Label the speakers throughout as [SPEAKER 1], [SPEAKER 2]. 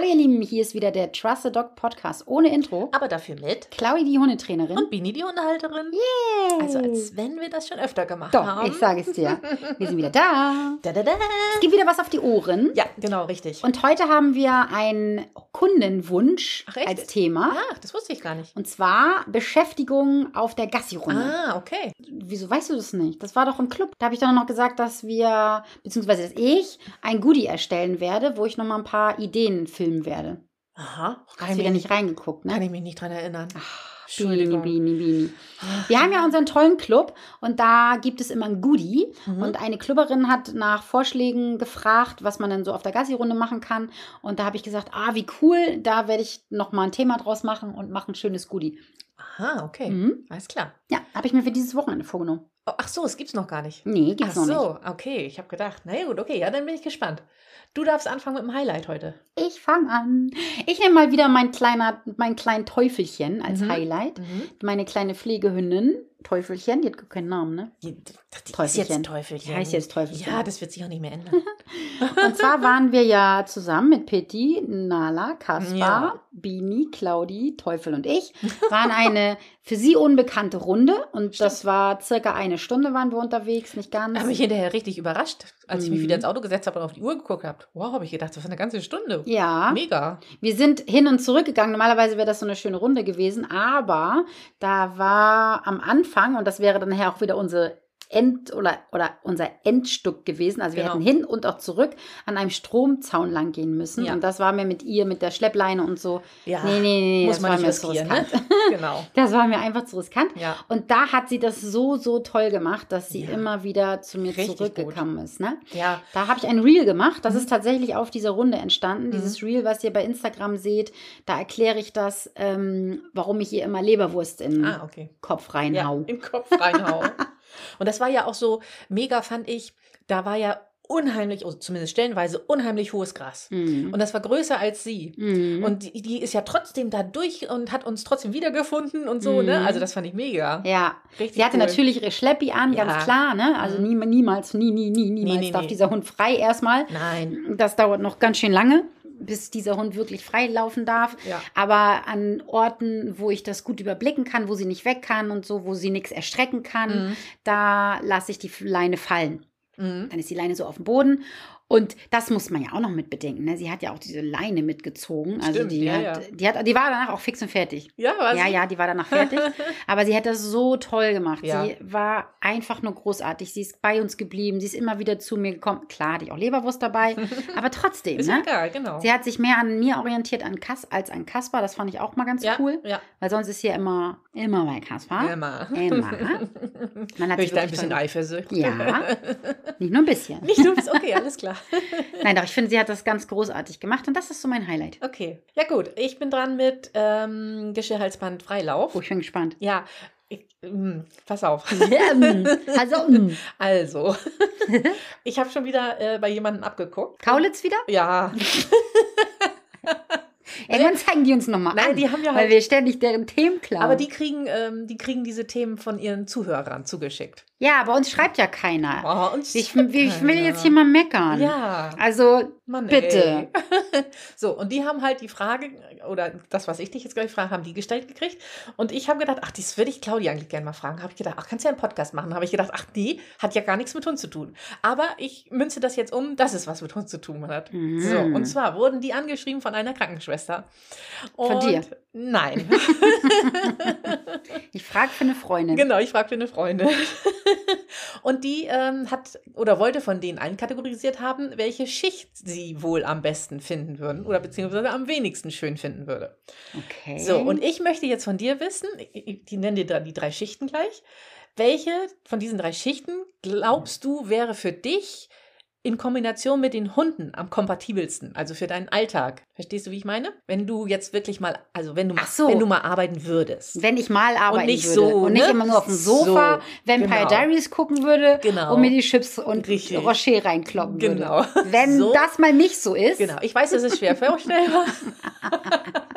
[SPEAKER 1] Hallo ihr Lieben, hier ist wieder der Trust the Dog Podcast ohne Intro.
[SPEAKER 2] Aber dafür mit.
[SPEAKER 1] Claudi, die Hundetrainerin.
[SPEAKER 2] Und Bini, die Hundehalterin.
[SPEAKER 1] Yay!
[SPEAKER 2] Also als wenn wir das schon öfter gemacht
[SPEAKER 1] Doch,
[SPEAKER 2] haben.
[SPEAKER 1] ich sage es dir. Wir sind wieder da.
[SPEAKER 2] Da, da, da.
[SPEAKER 1] Es gibt wieder was auf die Ohren.
[SPEAKER 2] Ja, genau, richtig.
[SPEAKER 1] Und heute haben wir einen Kundenwunsch
[SPEAKER 2] Ach,
[SPEAKER 1] als Thema.
[SPEAKER 2] Ach, das wusste ich gar nicht.
[SPEAKER 1] Und zwar Beschäftigung auf der Gassi-Runde.
[SPEAKER 2] Ah, okay.
[SPEAKER 1] Wieso weißt du das nicht? Das war doch im Club. Da habe ich dann noch gesagt, dass wir, beziehungsweise dass ich, ein Goodie erstellen werde, wo ich noch mal ein paar Ideen filmen werde.
[SPEAKER 2] Aha.
[SPEAKER 1] Hast
[SPEAKER 2] Kann
[SPEAKER 1] du
[SPEAKER 2] mich,
[SPEAKER 1] nicht reingeguckt, ne?
[SPEAKER 2] kann ich mich nicht dran erinnern.
[SPEAKER 1] Bini,
[SPEAKER 2] Entschuldigung.
[SPEAKER 1] Bini, Bini. Wir haben ja unseren tollen Club und da gibt es immer ein Goodie.
[SPEAKER 2] Mhm.
[SPEAKER 1] Und eine Clubberin hat nach Vorschlägen gefragt, was man denn so auf der Gassi-Runde machen kann. Und da habe ich gesagt, ah, wie cool, da werde ich nochmal ein Thema draus machen und mache ein schönes Goodie.
[SPEAKER 2] Aha, okay.
[SPEAKER 1] Mhm.
[SPEAKER 2] Alles klar.
[SPEAKER 1] Ja, habe ich mir für dieses Wochenende vorgenommen.
[SPEAKER 2] Oh, ach so, es gibt's noch gar nicht.
[SPEAKER 1] Nee, gibt's
[SPEAKER 2] ach
[SPEAKER 1] noch nicht.
[SPEAKER 2] so, okay. Ich habe gedacht, na ja, gut, okay, ja, dann bin ich gespannt. Du darfst anfangen mit dem Highlight heute.
[SPEAKER 1] Ich fange an. Ich nehme mal wieder mein kleiner, mein kleinen Teufelchen als
[SPEAKER 2] Mhm.
[SPEAKER 1] Highlight.
[SPEAKER 2] Mhm.
[SPEAKER 1] Meine kleine Pflegehündin, Teufelchen, die hat gar keinen Namen, ne?
[SPEAKER 2] Die, die ist
[SPEAKER 1] Teufelchen.
[SPEAKER 2] jetzt Teufelchen.
[SPEAKER 1] Die heißt jetzt Teufelchen.
[SPEAKER 2] Ja, das wird sich auch nicht mehr ändern.
[SPEAKER 1] Und zwar waren wir ja zusammen mit Pitti, Nala, Kaspar,
[SPEAKER 2] Ja.
[SPEAKER 1] Bini, Claudi, Teufel und ich, waren eine für sie unbekannte Runde und das war circa eine Stunde waren wir unterwegs, nicht ganz.
[SPEAKER 2] habe mich hinterher richtig überrascht, als ich mich
[SPEAKER 1] Mhm.
[SPEAKER 2] wieder ins Auto gesetzt habe und auf die Uhr geguckt habe. Wow, habe ich gedacht, das war eine ganze Stunde.
[SPEAKER 1] ja,
[SPEAKER 2] Mega.
[SPEAKER 1] wir sind hin und zurück gegangen. Normalerweise wäre das so eine schöne Runde gewesen, aber da war am Anfang, und das wäre dann nachher auch wieder unsere End oder, oder unser Endstück gewesen. Also wir
[SPEAKER 2] Genau.
[SPEAKER 1] hätten hin und auch zurück an einem Stromzaun lang gehen müssen.
[SPEAKER 2] Ja.
[SPEAKER 1] Und das war mir mit ihr, mit der Schleppleine und so.
[SPEAKER 2] Ja,
[SPEAKER 1] nee, nee, nee,
[SPEAKER 2] muss
[SPEAKER 1] das
[SPEAKER 2] man
[SPEAKER 1] war mir zu
[SPEAKER 2] riskieren, ne?
[SPEAKER 1] riskant.
[SPEAKER 2] genau.
[SPEAKER 1] Das war mir einfach zu riskant.
[SPEAKER 2] Ja.
[SPEAKER 1] Und da hat sie das so, so toll gemacht, dass sie
[SPEAKER 2] Ja.
[SPEAKER 1] immer wieder zu mir
[SPEAKER 2] Richtig
[SPEAKER 1] zurückgekommen ist. Ne?
[SPEAKER 2] Ja,
[SPEAKER 1] Da habe ich ein Reel gemacht.
[SPEAKER 2] Mhm.
[SPEAKER 1] Das ist tatsächlich auf dieser Runde entstanden. Dieses Reel, was ihr bei Instagram seht, da erkläre ich das, ähm, warum ich ihr immer Leberwurst in
[SPEAKER 2] ah, okay.
[SPEAKER 1] Kopf
[SPEAKER 2] Ja,
[SPEAKER 1] reinhau.
[SPEAKER 2] im Kopf reinhauen. und das war ja auch so mega, fand ich. Da war ja unheimlich, also zumindest stellenweise, unheimlich hohes Gras.
[SPEAKER 1] Mhm.
[SPEAKER 2] Und das war größer als sie.
[SPEAKER 1] Mhm.
[SPEAKER 2] Und die, die ist ja trotzdem da durch und hat uns trotzdem wiedergefunden und so, ne?
[SPEAKER 1] Mhm.
[SPEAKER 2] Also das fand ich mega.
[SPEAKER 1] ja,
[SPEAKER 2] Richtig
[SPEAKER 1] sie hatte
[SPEAKER 2] cool.
[SPEAKER 1] natürlich ihre Schleppi an,
[SPEAKER 2] Ja.
[SPEAKER 1] ganz klar. Ne? Also
[SPEAKER 2] Mhm.
[SPEAKER 1] nie, niemals, nie, nie, nie, niemals
[SPEAKER 2] nee,
[SPEAKER 1] darf
[SPEAKER 2] nee.
[SPEAKER 1] dieser Hund frei erstmal.
[SPEAKER 2] Nein.
[SPEAKER 1] Das dauert noch ganz schön lange, bis dieser Hund wirklich frei laufen darf.
[SPEAKER 2] Ja.
[SPEAKER 1] Aber an Orten, wo ich das gut überblicken kann, wo sie nicht weg kann und so, wo sie nichts erstrecken kann,
[SPEAKER 2] Mhm.
[SPEAKER 1] da lasse ich die Leine fallen.
[SPEAKER 2] Mhm.
[SPEAKER 1] Dann ist die Leine so auf dem Boden. Und das muss man ja auch noch mit bedenken. Ne? Sie hat ja auch diese Leine mitgezogen. Also
[SPEAKER 2] Stimmt,
[SPEAKER 1] die,
[SPEAKER 2] ja,
[SPEAKER 1] hat,
[SPEAKER 2] ja.
[SPEAKER 1] Die, hat, die war danach auch fix und fertig.
[SPEAKER 2] Ja, was?
[SPEAKER 1] Ja, ja, die war danach fertig. Aber sie hat das so toll gemacht.
[SPEAKER 2] Ja.
[SPEAKER 1] Sie war einfach nur großartig. Sie ist bei uns geblieben. Sie ist immer wieder zu mir gekommen. Klar, hatte ich auch Leberwurst dabei. aber trotzdem,
[SPEAKER 2] Ist
[SPEAKER 1] ne?
[SPEAKER 2] egal, genau.
[SPEAKER 1] Sie hat sich mehr an mir orientiert an Kas als an Kaspar. Das fand ich auch mal ganz cool.
[SPEAKER 2] Ja,
[SPEAKER 1] Weil sonst ist hier immer, immer bei Kaspar.
[SPEAKER 2] immer.
[SPEAKER 1] Immer. Man hat
[SPEAKER 2] Hör ich da ein bisschen eifersüchtig?
[SPEAKER 1] Ja, nicht nur ein bisschen.
[SPEAKER 2] Nicht nur bis, okay, alles klar.
[SPEAKER 1] Nein, doch, ich finde, sie hat das ganz großartig gemacht und das ist so mein Highlight.
[SPEAKER 2] Okay. Ja, gut. Ich bin dran mit ähm, Geschirrhalsband Freilauf.
[SPEAKER 1] Oh, ich bin gespannt.
[SPEAKER 2] Ja, ich, ähm, pass auf.
[SPEAKER 1] Ähm, also, ähm,
[SPEAKER 2] Also, ich habe schon wieder äh, bei jemandem abgeguckt.
[SPEAKER 1] Kaulitz wieder?
[SPEAKER 2] Ja,
[SPEAKER 1] Irgendwann zeigen die uns nochmal
[SPEAKER 2] Nein,
[SPEAKER 1] an.
[SPEAKER 2] die haben ja
[SPEAKER 1] Weil
[SPEAKER 2] halt-
[SPEAKER 1] wir ständig deren Themen klauen.
[SPEAKER 2] aber die kriegen, ähm, die kriegen diese Themen von ihren Zuhörern zugeschickt.
[SPEAKER 1] Ja, bei uns schreibt ja keiner.
[SPEAKER 2] Oh, und
[SPEAKER 1] Ich, ich will jetzt hier mal meckern.
[SPEAKER 2] Ja,
[SPEAKER 1] Also,
[SPEAKER 2] Mann,
[SPEAKER 1] bitte.
[SPEAKER 2] So, und die haben halt die Frage, oder das, was ich dich jetzt gleich frage, haben die gestellt gekriegt. Und ich habe gedacht, ach, das würde ich Claudia eigentlich gerne mal fragen. Habe ich gedacht, ach, kannst du ja einen Podcast machen? Habe ich gedacht, ach, die hat ja gar nichts mit Hund zu tun. Aber ich münze das jetzt um, dass es was mit Hund zu tun hat.
[SPEAKER 1] Mhm.
[SPEAKER 2] So, und zwar wurden die angeschrieben von einer Krankenschwester.
[SPEAKER 1] Von
[SPEAKER 2] und
[SPEAKER 1] dir?
[SPEAKER 2] Nein.
[SPEAKER 1] ich frage für eine Freundin.
[SPEAKER 2] Genau, ich fragte eine Freundin. Und die ähm, hat oder wollte von denen einkategorisiert haben, welche Schicht sie wohl am besten finden würden oder beziehungsweise am wenigsten schön finden würde.
[SPEAKER 1] Okay.
[SPEAKER 2] So, und ich möchte jetzt von dir wissen, die nennen dir die drei Schichten gleich. Welche von diesen drei Schichten glaubst du wäre für dich in Kombination mit den Hunden am kompatibelsten, also für deinen Alltag? Verstehst du, wie ich meine? Wenn du jetzt wirklich mal, also wenn du mal,
[SPEAKER 1] so.
[SPEAKER 2] wenn du mal arbeiten würdest.
[SPEAKER 1] Wenn ich mal arbeiten
[SPEAKER 2] nicht
[SPEAKER 1] würde
[SPEAKER 2] so,
[SPEAKER 1] und nicht
[SPEAKER 2] ne?
[SPEAKER 1] immer nur auf dem Sofa
[SPEAKER 2] So,
[SPEAKER 1] Vampire
[SPEAKER 2] genau.
[SPEAKER 1] Diaries gucken würde
[SPEAKER 2] Genau.
[SPEAKER 1] und mir die Chips und
[SPEAKER 2] Richtig.
[SPEAKER 1] Rocher reinkloppen
[SPEAKER 2] Genau.
[SPEAKER 1] würde. Wenn
[SPEAKER 2] So.
[SPEAKER 1] das mal nicht so ist,
[SPEAKER 2] Genau, ich weiß, das ist schwer vorstellbar.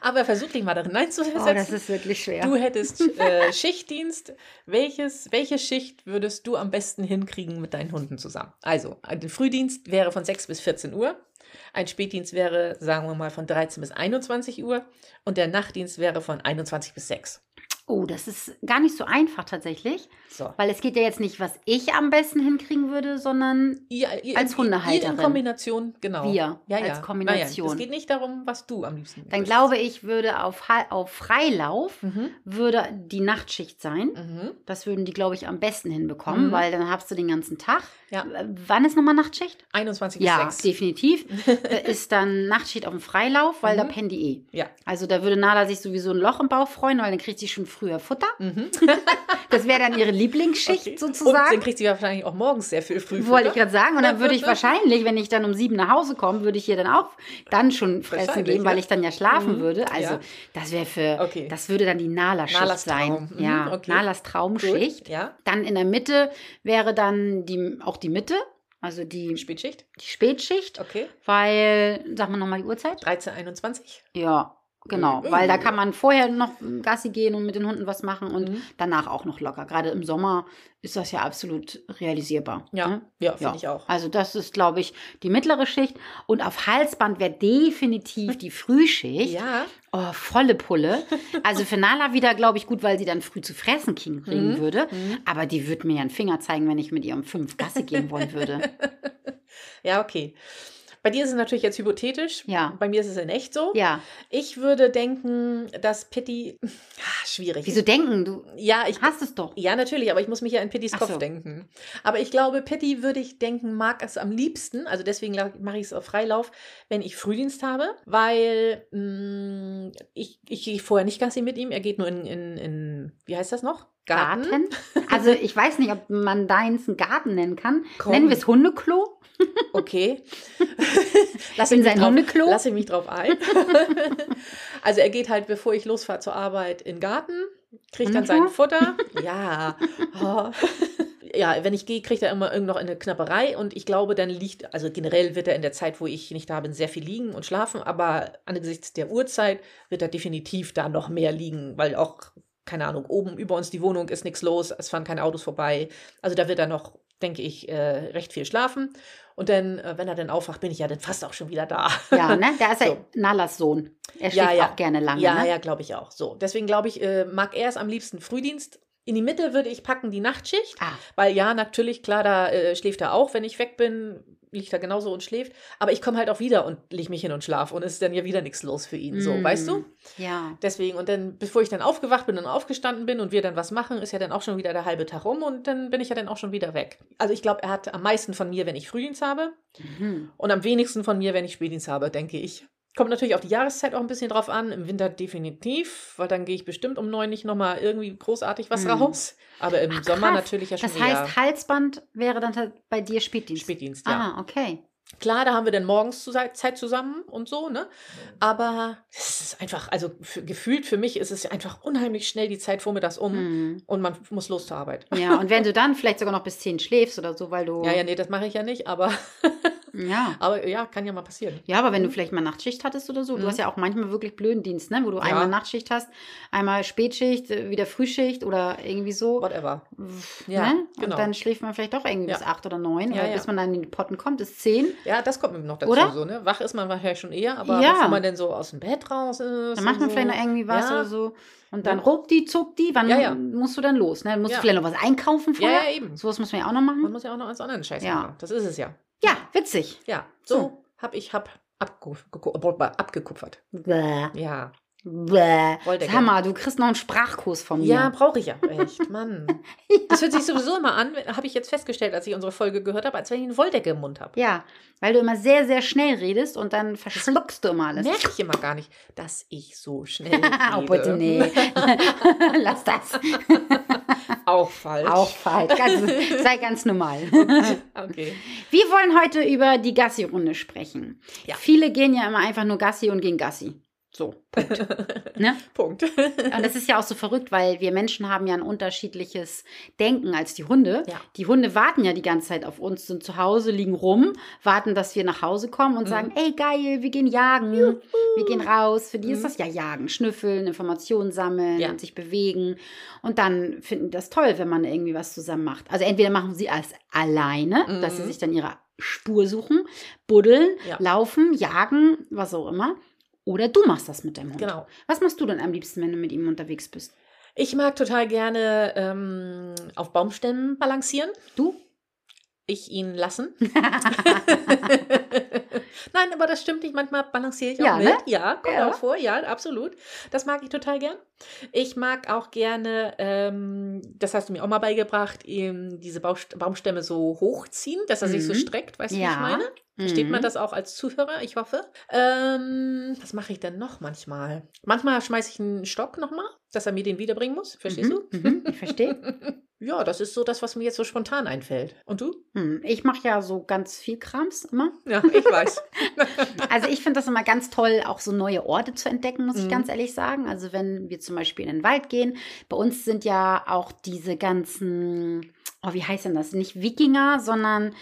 [SPEAKER 2] Aber versuch dich mal darin einzusetzen.
[SPEAKER 1] oh, das ist wirklich schwer.
[SPEAKER 2] Du hättest äh, Schichtdienst. Welches, welche Schicht würdest du am besten hinkriegen mit deinen Hunden zusammen? Also, der Frühdienst wäre von 6 bis 14 Uhr. Ein Spätdienst wäre, sagen wir mal, von 13 bis 21 Uhr und der Nachtdienst wäre von 21 bis 6.
[SPEAKER 1] Oh, das ist gar nicht so einfach tatsächlich.
[SPEAKER 2] So.
[SPEAKER 1] Weil es geht ja jetzt nicht, was ich am besten hinkriegen würde, sondern
[SPEAKER 2] Ihr, ihr,
[SPEAKER 1] Als
[SPEAKER 2] Ihr
[SPEAKER 1] Hundehalterin.
[SPEAKER 2] in Kombination, genau.
[SPEAKER 1] Wir
[SPEAKER 2] ja,
[SPEAKER 1] als
[SPEAKER 2] ja.
[SPEAKER 1] Kombination.
[SPEAKER 2] Nein, es geht nicht darum, was du am liebsten
[SPEAKER 1] dann
[SPEAKER 2] würdest.
[SPEAKER 1] glaube ich, würde auf, auf Freilauf
[SPEAKER 2] Mhm.
[SPEAKER 1] würde die Nachtschicht sein.
[SPEAKER 2] Mhm.
[SPEAKER 1] Das würden die, glaube ich, am besten hinbekommen,
[SPEAKER 2] Mhm.
[SPEAKER 1] weil dann hast du den ganzen Tag.
[SPEAKER 2] Ja.
[SPEAKER 1] Wann ist nochmal Nachtschicht?
[SPEAKER 2] 21 bis
[SPEAKER 1] Ja,
[SPEAKER 2] 6.
[SPEAKER 1] definitiv. ist dann Nachtschicht auf dem Freilauf, weil da
[SPEAKER 2] Mhm.
[SPEAKER 1] pennen die eh.
[SPEAKER 2] Ja.
[SPEAKER 1] Also da würde Nala sich sowieso ein Loch im Bauch freuen, weil dann kriegt sie schon früher Futter.
[SPEAKER 2] Mhm.
[SPEAKER 1] Das wäre dann ihre Lieblingsschicht
[SPEAKER 2] Okay. Und
[SPEAKER 1] sozusagen.
[SPEAKER 2] dann kriegt sie wahrscheinlich auch morgens sehr viel früh.
[SPEAKER 1] Wollte ich gerade sagen. Und dann würde ich wahrscheinlich, wenn ich dann um sieben nach Hause komme, würde ich ihr dann auch dann schon fressen gehen, weil ich dann ja schlafen
[SPEAKER 2] Mhm.
[SPEAKER 1] würde. Also
[SPEAKER 2] Ja.
[SPEAKER 1] das wäre für,
[SPEAKER 2] Okay.
[SPEAKER 1] das würde dann die Nala-Schicht
[SPEAKER 2] Nalas
[SPEAKER 1] sein.
[SPEAKER 2] Mhm,
[SPEAKER 1] Ja,
[SPEAKER 2] okay.
[SPEAKER 1] Nalas Traumschicht.
[SPEAKER 2] Ja.
[SPEAKER 1] Dann in der Mitte wäre dann die, auch die Mitte, also die,
[SPEAKER 2] Spätschicht.
[SPEAKER 1] die Spätschicht,
[SPEAKER 2] Okay.
[SPEAKER 1] weil, sag mal nochmal die Uhrzeit?
[SPEAKER 2] 13, 21.
[SPEAKER 1] Ja, genau.
[SPEAKER 2] Mhm.
[SPEAKER 1] Weil da kann man vorher noch Gassi gehen und mit den Hunden was machen und
[SPEAKER 2] Mhm.
[SPEAKER 1] danach auch noch locker. Gerade im Sommer ist das ja absolut realisierbar.
[SPEAKER 2] Ja,
[SPEAKER 1] ne?
[SPEAKER 2] ja, finde
[SPEAKER 1] Ja.
[SPEAKER 2] ich auch.
[SPEAKER 1] Also das ist, glaube ich, die mittlere Schicht. Und auf Halsband wäre definitiv die Frühschicht.
[SPEAKER 2] Ja.
[SPEAKER 1] Oh, volle Pulle. Also für Nala wieder, glaube ich, gut, weil sie dann früh zu fressen kriegen kriegen
[SPEAKER 2] Mhm.
[SPEAKER 1] würde.
[SPEAKER 2] Mhm.
[SPEAKER 1] Aber die würde mir ja einen Finger zeigen, wenn ich mit ihr um fünf Gasse gehen wollen würde.
[SPEAKER 2] Ja, okay. Bei dir ist es natürlich jetzt hypothetisch.
[SPEAKER 1] Ja.
[SPEAKER 2] Bei mir ist es in echt so.
[SPEAKER 1] Ja.
[SPEAKER 2] Ich würde denken, dass Pitti. Ah, schwierig.
[SPEAKER 1] Wieso denken? Du
[SPEAKER 2] Ja, ich.
[SPEAKER 1] hast es doch.
[SPEAKER 2] Ja, natürlich, aber ich muss mich ja in Pittys Kopf
[SPEAKER 1] so.
[SPEAKER 2] denken. Aber ich glaube, Pitti würde ich denken, mag es am liebsten, also deswegen mache ich es auf Freilauf, wenn ich Frühdienst habe, weil mh, ich, ich gehe vorher nicht Gassi mit ihm, er geht nur in, in, in wie heißt das noch?
[SPEAKER 1] Garten. Also ich weiß nicht, ob man deins einen Garten nennen kann.
[SPEAKER 2] Komm.
[SPEAKER 1] Nennen wir es Hundeklo?
[SPEAKER 2] Okay. lass
[SPEAKER 1] In sein
[SPEAKER 2] drauf,
[SPEAKER 1] Hundeklo?
[SPEAKER 2] Lass ich mich drauf ein. also er geht halt, bevor ich losfahre zur Arbeit, in den Garten, kriegt dann sein? Futter. Ja. Oh. Ja, wenn ich gehe, kriegt er immer irgend noch eine Knapperei und ich glaube, dann liegt, also generell wird er in der Zeit, wo ich nicht da bin, sehr viel liegen und schlafen, aber angesichts der Uhrzeit wird er definitiv da noch mehr liegen, weil auch, keine Ahnung, oben über uns die Wohnung ist nichts los, es fahren keine Autos vorbei. Also da wird er noch, denke ich, äh, recht viel schlafen. Und dann, äh, wenn er dann aufwacht, bin ich ja dann fast auch schon wieder da.
[SPEAKER 1] Ja, ne? Der ist ja
[SPEAKER 2] So.
[SPEAKER 1] Nalas Sohn. Er
[SPEAKER 2] Ja,
[SPEAKER 1] schläft
[SPEAKER 2] ja.
[SPEAKER 1] auch gerne lange.
[SPEAKER 2] Ja,
[SPEAKER 1] ne?
[SPEAKER 2] ja, glaube ich auch. So, deswegen glaube ich, äh, mag er es am liebsten Frühdienst. In die Mitte würde ich packen die Nachtschicht,
[SPEAKER 1] Ah,
[SPEAKER 2] weil ja, natürlich, klar, da äh, schläft er auch, wenn ich weg bin, liegt er genauso und schläft. Aber ich komme halt auch wieder und lege mich hin und schlafe und es ist dann ja wieder nichts los für ihn. So,
[SPEAKER 1] Mm.
[SPEAKER 2] weißt du?
[SPEAKER 1] ja.
[SPEAKER 2] Deswegen, und dann, bevor ich dann aufgewacht bin und aufgestanden bin und wir dann was machen, ist ja dann auch schon wieder der halbe Tag rum und dann bin ich ja dann auch schon wieder weg. Also ich glaube, er hat am meisten von mir, wenn ich Frühdienst habe
[SPEAKER 1] Mhm.
[SPEAKER 2] und am wenigsten von mir, wenn ich Spätdienst habe, denke ich. Kommt natürlich auf die Jahreszeit auch ein bisschen drauf an. Im Winter definitiv, weil dann gehe ich bestimmt um neun nicht nochmal irgendwie großartig was
[SPEAKER 1] Hm.
[SPEAKER 2] raus. Aber im
[SPEAKER 1] Ach,
[SPEAKER 2] Sommer natürlich ja schon
[SPEAKER 1] Das heißt,
[SPEAKER 2] eher
[SPEAKER 1] Halsband wäre dann halt bei dir Spätdienst.
[SPEAKER 2] Spätdienst, ja.
[SPEAKER 1] Ah, okay.
[SPEAKER 2] Klar, da haben wir dann morgens Zeit zusammen und so, ne? Aber es ist einfach, also für, gefühlt für mich ist es einfach unheimlich schnell die Zeit vormittags um
[SPEAKER 1] Mhm.
[SPEAKER 2] und man muss los zur Arbeit.
[SPEAKER 1] Ja, und wenn du dann vielleicht sogar noch bis 10 schläfst oder so, weil du.
[SPEAKER 2] Ja, ja, nee, das mache ich ja nicht, aber,
[SPEAKER 1] Ja.
[SPEAKER 2] aber ja, kann ja mal passieren.
[SPEAKER 1] Ja, aber wenn du vielleicht mal Nachtschicht hattest oder so, du
[SPEAKER 2] Mhm.
[SPEAKER 1] hast ja auch manchmal wirklich blöden Dienst, ne? Wo du
[SPEAKER 2] Ja.
[SPEAKER 1] einmal Nachtschicht hast, einmal Spätschicht, äh, wieder Frühschicht oder irgendwie so.
[SPEAKER 2] Whatever. Ja,
[SPEAKER 1] ne?
[SPEAKER 2] genau.
[SPEAKER 1] Und dann schläft man vielleicht doch irgendwie
[SPEAKER 2] Ja.
[SPEAKER 1] bis acht oder neun,
[SPEAKER 2] Ja,
[SPEAKER 1] oder
[SPEAKER 2] ja.
[SPEAKER 1] bis man dann in die Potten kommt, ist zehn.
[SPEAKER 2] Ja, das kommt mir noch dazu,
[SPEAKER 1] Oder?
[SPEAKER 2] so, ne? Wach ist man wahrscheinlich schon eher, aber
[SPEAKER 1] Ja.
[SPEAKER 2] bevor man denn so aus dem Bett raus ist.
[SPEAKER 1] Dann macht man
[SPEAKER 2] und
[SPEAKER 1] vielleicht
[SPEAKER 2] so.
[SPEAKER 1] noch irgendwie was
[SPEAKER 2] ja.
[SPEAKER 1] oder so. Und dann
[SPEAKER 2] Ja.
[SPEAKER 1] ruckt die, zuckt die, wann
[SPEAKER 2] Ja, ja.
[SPEAKER 1] musst du dann los? Ne? Musst
[SPEAKER 2] Ja.
[SPEAKER 1] du vielleicht noch was einkaufen
[SPEAKER 2] Ja,
[SPEAKER 1] vorher.
[SPEAKER 2] ja, eben.
[SPEAKER 1] Sowas muss man ja auch noch
[SPEAKER 2] Man
[SPEAKER 1] machen.
[SPEAKER 2] muss ja auch noch ans anderen Scheiß
[SPEAKER 1] Ja.
[SPEAKER 2] machen. Das ist es ja.
[SPEAKER 1] Ja, witzig.
[SPEAKER 2] Ja, so
[SPEAKER 1] So.
[SPEAKER 2] hab ich hab geku- abgekupfert.
[SPEAKER 1] Bäh.
[SPEAKER 2] Ja.
[SPEAKER 1] Bäh. Sag mal, du kriegst noch einen Sprachkurs von mir.
[SPEAKER 2] Ja, brauche ich ja echt, Mann. Das hört sich sowieso immer an, habe ich jetzt festgestellt, als ich unsere Folge gehört habe, als wenn ich eine Wolldecke im Mund habe.
[SPEAKER 1] Ja, weil du immer sehr, sehr schnell redest und dann verschluckst du immer alles.
[SPEAKER 2] Merke ich immer gar nicht, dass ich so schnell
[SPEAKER 1] Oh,
[SPEAKER 2] rede.
[SPEAKER 1] bitte, nee. Lass das.
[SPEAKER 2] Auch falsch.
[SPEAKER 1] Auch falsch. Ganz, sei ganz normal.
[SPEAKER 2] Okay.
[SPEAKER 1] Wir wollen heute über die Gassi-Runde sprechen.
[SPEAKER 2] Ja.
[SPEAKER 1] Viele gehen ja immer einfach nur Gassi und gehen Gassi. So, Punkt. ne?
[SPEAKER 2] Punkt.
[SPEAKER 1] Und das ist ja auch so verrückt, weil wir Menschen haben ja ein unterschiedliches Denken als die Hunde.
[SPEAKER 2] Ja.
[SPEAKER 1] Die Hunde warten ja die ganze Zeit auf uns, sind zu Hause, liegen rum, warten, dass wir nach Hause kommen und
[SPEAKER 2] Mhm.
[SPEAKER 1] sagen, ey geil, wir gehen jagen, wir gehen raus. Für die ist
[SPEAKER 2] Mhm.
[SPEAKER 1] das ja jagen, schnüffeln, Informationen sammeln
[SPEAKER 2] Ja.
[SPEAKER 1] und sich bewegen. Und dann finden die das toll, wenn man irgendwie was zusammen macht. Also entweder machen sie es alleine, dass sie
[SPEAKER 2] Mhm.
[SPEAKER 1] sich dann ihre Spur suchen, buddeln,
[SPEAKER 2] Ja.
[SPEAKER 1] laufen, jagen, was auch immer. Oder du machst das mit deinem Hund.
[SPEAKER 2] Genau.
[SPEAKER 1] Was machst du denn am liebsten, wenn du mit ihm unterwegs bist?
[SPEAKER 2] Ich mag total gerne ähm, auf Baumstämmen balancieren.
[SPEAKER 1] Du?
[SPEAKER 2] Ich ihn lassen. Nein, aber das stimmt nicht. Manchmal balanciere ich auch
[SPEAKER 1] Ja,
[SPEAKER 2] mit.
[SPEAKER 1] ne?
[SPEAKER 2] Ja, kommt
[SPEAKER 1] Ja.
[SPEAKER 2] auch vor. Ja, absolut. Das mag ich total gern. Ich mag auch gerne, ähm, das hast du mir auch mal beigebracht, eben diese Baumstämme so hochziehen, dass er sich so
[SPEAKER 1] Mhm.
[SPEAKER 2] streckt. Weißt du, wie
[SPEAKER 1] Ja.
[SPEAKER 2] ich meine? Versteht man
[SPEAKER 1] Mhm.
[SPEAKER 2] das auch als Zuhörer? Ich hoffe. Ähm, was mache ich denn noch manchmal? Manchmal schmeiße ich einen Stock nochmal, dass er mir den wiederbringen muss. Verstehst
[SPEAKER 1] Mhm, mhm, ich verstehe.
[SPEAKER 2] du? Ja, das ist so das, was mir jetzt so spontan einfällt. Und du?
[SPEAKER 1] Hm, Ich mache ja so ganz viel Krams immer.
[SPEAKER 2] Ja, ich weiß.
[SPEAKER 1] Also ich finde das immer ganz toll, auch so neue Orte zu entdecken, muss ich
[SPEAKER 2] Mhm.
[SPEAKER 1] ganz ehrlich sagen. Also wenn wir zum Beispiel in den Wald gehen, bei uns sind ja auch diese ganzen, oh, wie heißt denn das? Nicht Wikinger, sondern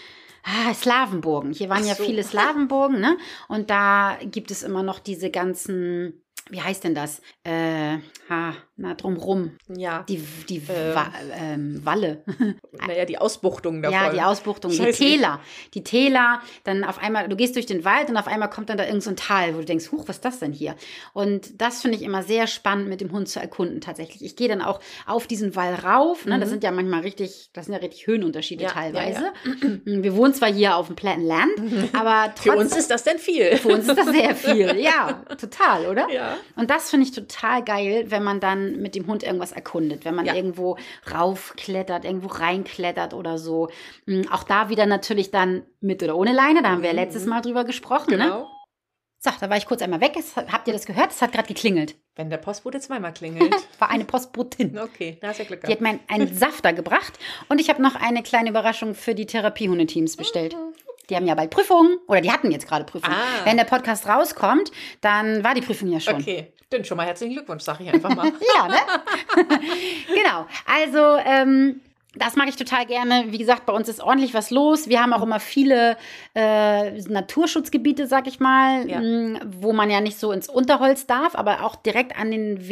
[SPEAKER 1] ah, Slawenburgen. Hier waren
[SPEAKER 2] Ach
[SPEAKER 1] ja
[SPEAKER 2] so.
[SPEAKER 1] viele Slawenburgen, ne? Und da gibt es immer noch diese ganzen, wie heißt denn das? Äh, ha, na, drumrum.
[SPEAKER 2] ja.
[SPEAKER 1] Die, die
[SPEAKER 2] Ähm.
[SPEAKER 1] Wa ähm, Walle.
[SPEAKER 2] Naja, die Ausbuchtung davon.
[SPEAKER 1] Ja, die Ausbuchtung, die
[SPEAKER 2] Scheiße.
[SPEAKER 1] Täler. Die Täler, dann auf einmal, du gehst durch den Wald und auf einmal kommt dann da irgend so Tal, wo du denkst, huch, was ist das denn hier? Und das finde ich immer sehr spannend, mit dem Hund zu erkunden tatsächlich. Ich gehe dann auch auf diesen Wall rauf. Ne? Das
[SPEAKER 2] Mhm.
[SPEAKER 1] sind ja manchmal richtig, das sind ja richtig Höhenunterschiede
[SPEAKER 2] Ja, ja,
[SPEAKER 1] teilweise. Wir wohnen zwar hier auf dem platten Land, aber
[SPEAKER 2] Für uns
[SPEAKER 1] trotzdem.
[SPEAKER 2] ist das denn viel.
[SPEAKER 1] Für uns ist das sehr viel. Ja, total, oder?
[SPEAKER 2] Ja.
[SPEAKER 1] Und das finde ich total geil, wenn man dann mit dem Hund irgendwas erkundet, wenn man
[SPEAKER 2] Ja.
[SPEAKER 1] irgendwo raufklettert, irgendwo reinklettert oder so. Mm, Auch da wieder natürlich dann mit oder ohne Leine, da haben wir ja
[SPEAKER 2] Mhm.
[SPEAKER 1] letztes Mal drüber gesprochen. Ne?
[SPEAKER 2] Genau.
[SPEAKER 1] So, da war ich kurz einmal weg. Es, habt ihr das gehört? Es hat gerade geklingelt.
[SPEAKER 2] Wenn der Postbote zweimal klingelt.
[SPEAKER 1] War eine Postbotin.
[SPEAKER 2] Okay, da hast du ja Glück
[SPEAKER 1] Die hat
[SPEAKER 2] gehabt.
[SPEAKER 1] mir einen Safter gebracht und ich habe noch eine kleine Überraschung für die Therapiehundeteams bestellt. Die haben ja bald Prüfungen oder die hatten jetzt gerade Prüfungen.
[SPEAKER 2] Ah.
[SPEAKER 1] Wenn der Podcast rauskommt, dann war die Prüfung ja schon.
[SPEAKER 2] Okay, dann schon mal herzlichen Glückwunsch, sage ich einfach mal.
[SPEAKER 1] Ja, ne? genau. Also, ähm, das mache ich total gerne. Wie gesagt, bei uns ist ordentlich was los. Wir haben auch immer viele äh, Naturschutzgebiete, sag ich mal,
[SPEAKER 2] Ja.
[SPEAKER 1] mh, wo man ja nicht so ins Unterholz darf, aber auch direkt an den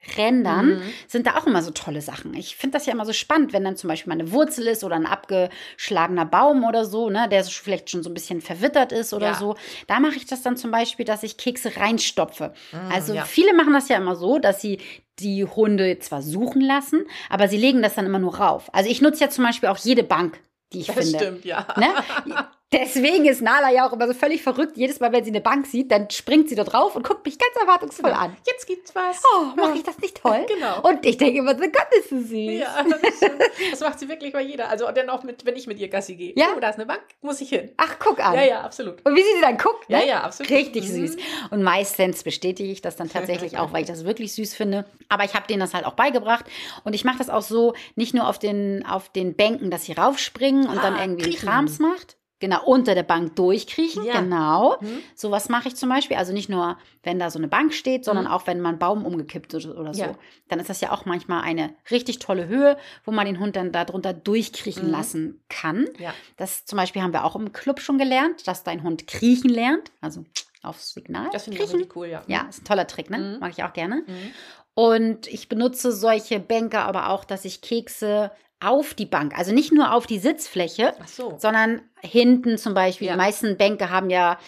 [SPEAKER 1] Wegesrändern
[SPEAKER 2] Mhm.
[SPEAKER 1] sind da auch immer so tolle Sachen. Ich finde das ja immer so spannend, wenn dann zum Beispiel mal eine Wurzel ist oder ein abgeschlagener Baum oder so, ne, der so vielleicht schon so ein bisschen verwittert ist oder
[SPEAKER 2] Ja.
[SPEAKER 1] so. Da mache ich das dann zum Beispiel, dass ich Kekse reinstopfe. Also
[SPEAKER 2] Mm, ja.
[SPEAKER 1] viele machen das ja immer so, dass sie die Hunde zwar suchen lassen, aber sie legen das dann immer nur rauf. Also ich nutze ja zum Beispiel auch jede Bank, die ich
[SPEAKER 2] Das
[SPEAKER 1] finde.
[SPEAKER 2] stimmt, ja.
[SPEAKER 1] Ne? Deswegen ist Nala ja auch immer so völlig verrückt. Jedes Mal, wenn sie eine Bank sieht, dann springt sie da drauf und guckt mich ganz erwartungsvoll an.
[SPEAKER 2] Jetzt gibt's was.
[SPEAKER 1] Oh, mache ich das nicht toll?
[SPEAKER 2] Genau.
[SPEAKER 1] Und ich denke immer, so Gott, ist so süß.
[SPEAKER 2] Ja, das, das macht sie wirklich bei jeder. Also dann auch mit, wenn ich mit ihr Gassi gehe.
[SPEAKER 1] Ja?
[SPEAKER 2] Oh, da ist eine Bank, muss ich hin.
[SPEAKER 1] Ach, guck an.
[SPEAKER 2] Ja, ja, absolut.
[SPEAKER 1] Und wie sie dann guckt, ne?
[SPEAKER 2] Ja, ja, absolut.
[SPEAKER 1] Richtig
[SPEAKER 2] Mhm.
[SPEAKER 1] süß. Und meistens bestätige ich das dann tatsächlich auch, weil ich das wirklich süß finde. Aber ich habe denen das halt auch beigebracht. Und ich mache das auch so, nicht nur auf den, auf den Bänken, dass sie raufspringen und dann
[SPEAKER 2] Ah,
[SPEAKER 1] irgendwie einen
[SPEAKER 2] kriechen.
[SPEAKER 1] Krams macht. Genau, unter der Bank durchkriechen.
[SPEAKER 2] Ja.
[SPEAKER 1] Genau.
[SPEAKER 2] Mhm.
[SPEAKER 1] Sowas mache ich zum Beispiel. Also nicht nur, wenn da so eine Bank steht, sondern
[SPEAKER 2] Mhm.
[SPEAKER 1] auch, wenn mal ein Baum umgekippt ist oder so.
[SPEAKER 2] Ja.
[SPEAKER 1] Dann ist das ja auch manchmal eine richtig tolle Höhe, wo man den Hund dann darunter durchkriechen
[SPEAKER 2] Mhm.
[SPEAKER 1] lassen kann.
[SPEAKER 2] Ja.
[SPEAKER 1] Das zum Beispiel haben wir auch im Club schon gelernt, dass dein Hund kriechen lernt. Also aufs Signal.
[SPEAKER 2] Das finde ich richtig cool, ja.
[SPEAKER 1] Ja, ist ein toller Trick, ne?
[SPEAKER 2] Mhm.
[SPEAKER 1] Mag ich auch gerne.
[SPEAKER 2] Mhm.
[SPEAKER 1] Und ich benutze solche Bänke aber auch, dass ich Kekse auf die Bank, also nicht nur auf die Sitzfläche,
[SPEAKER 2] so.
[SPEAKER 1] sondern hinten zum Beispiel.
[SPEAKER 2] Ja.
[SPEAKER 1] Die meisten Bänke haben ja,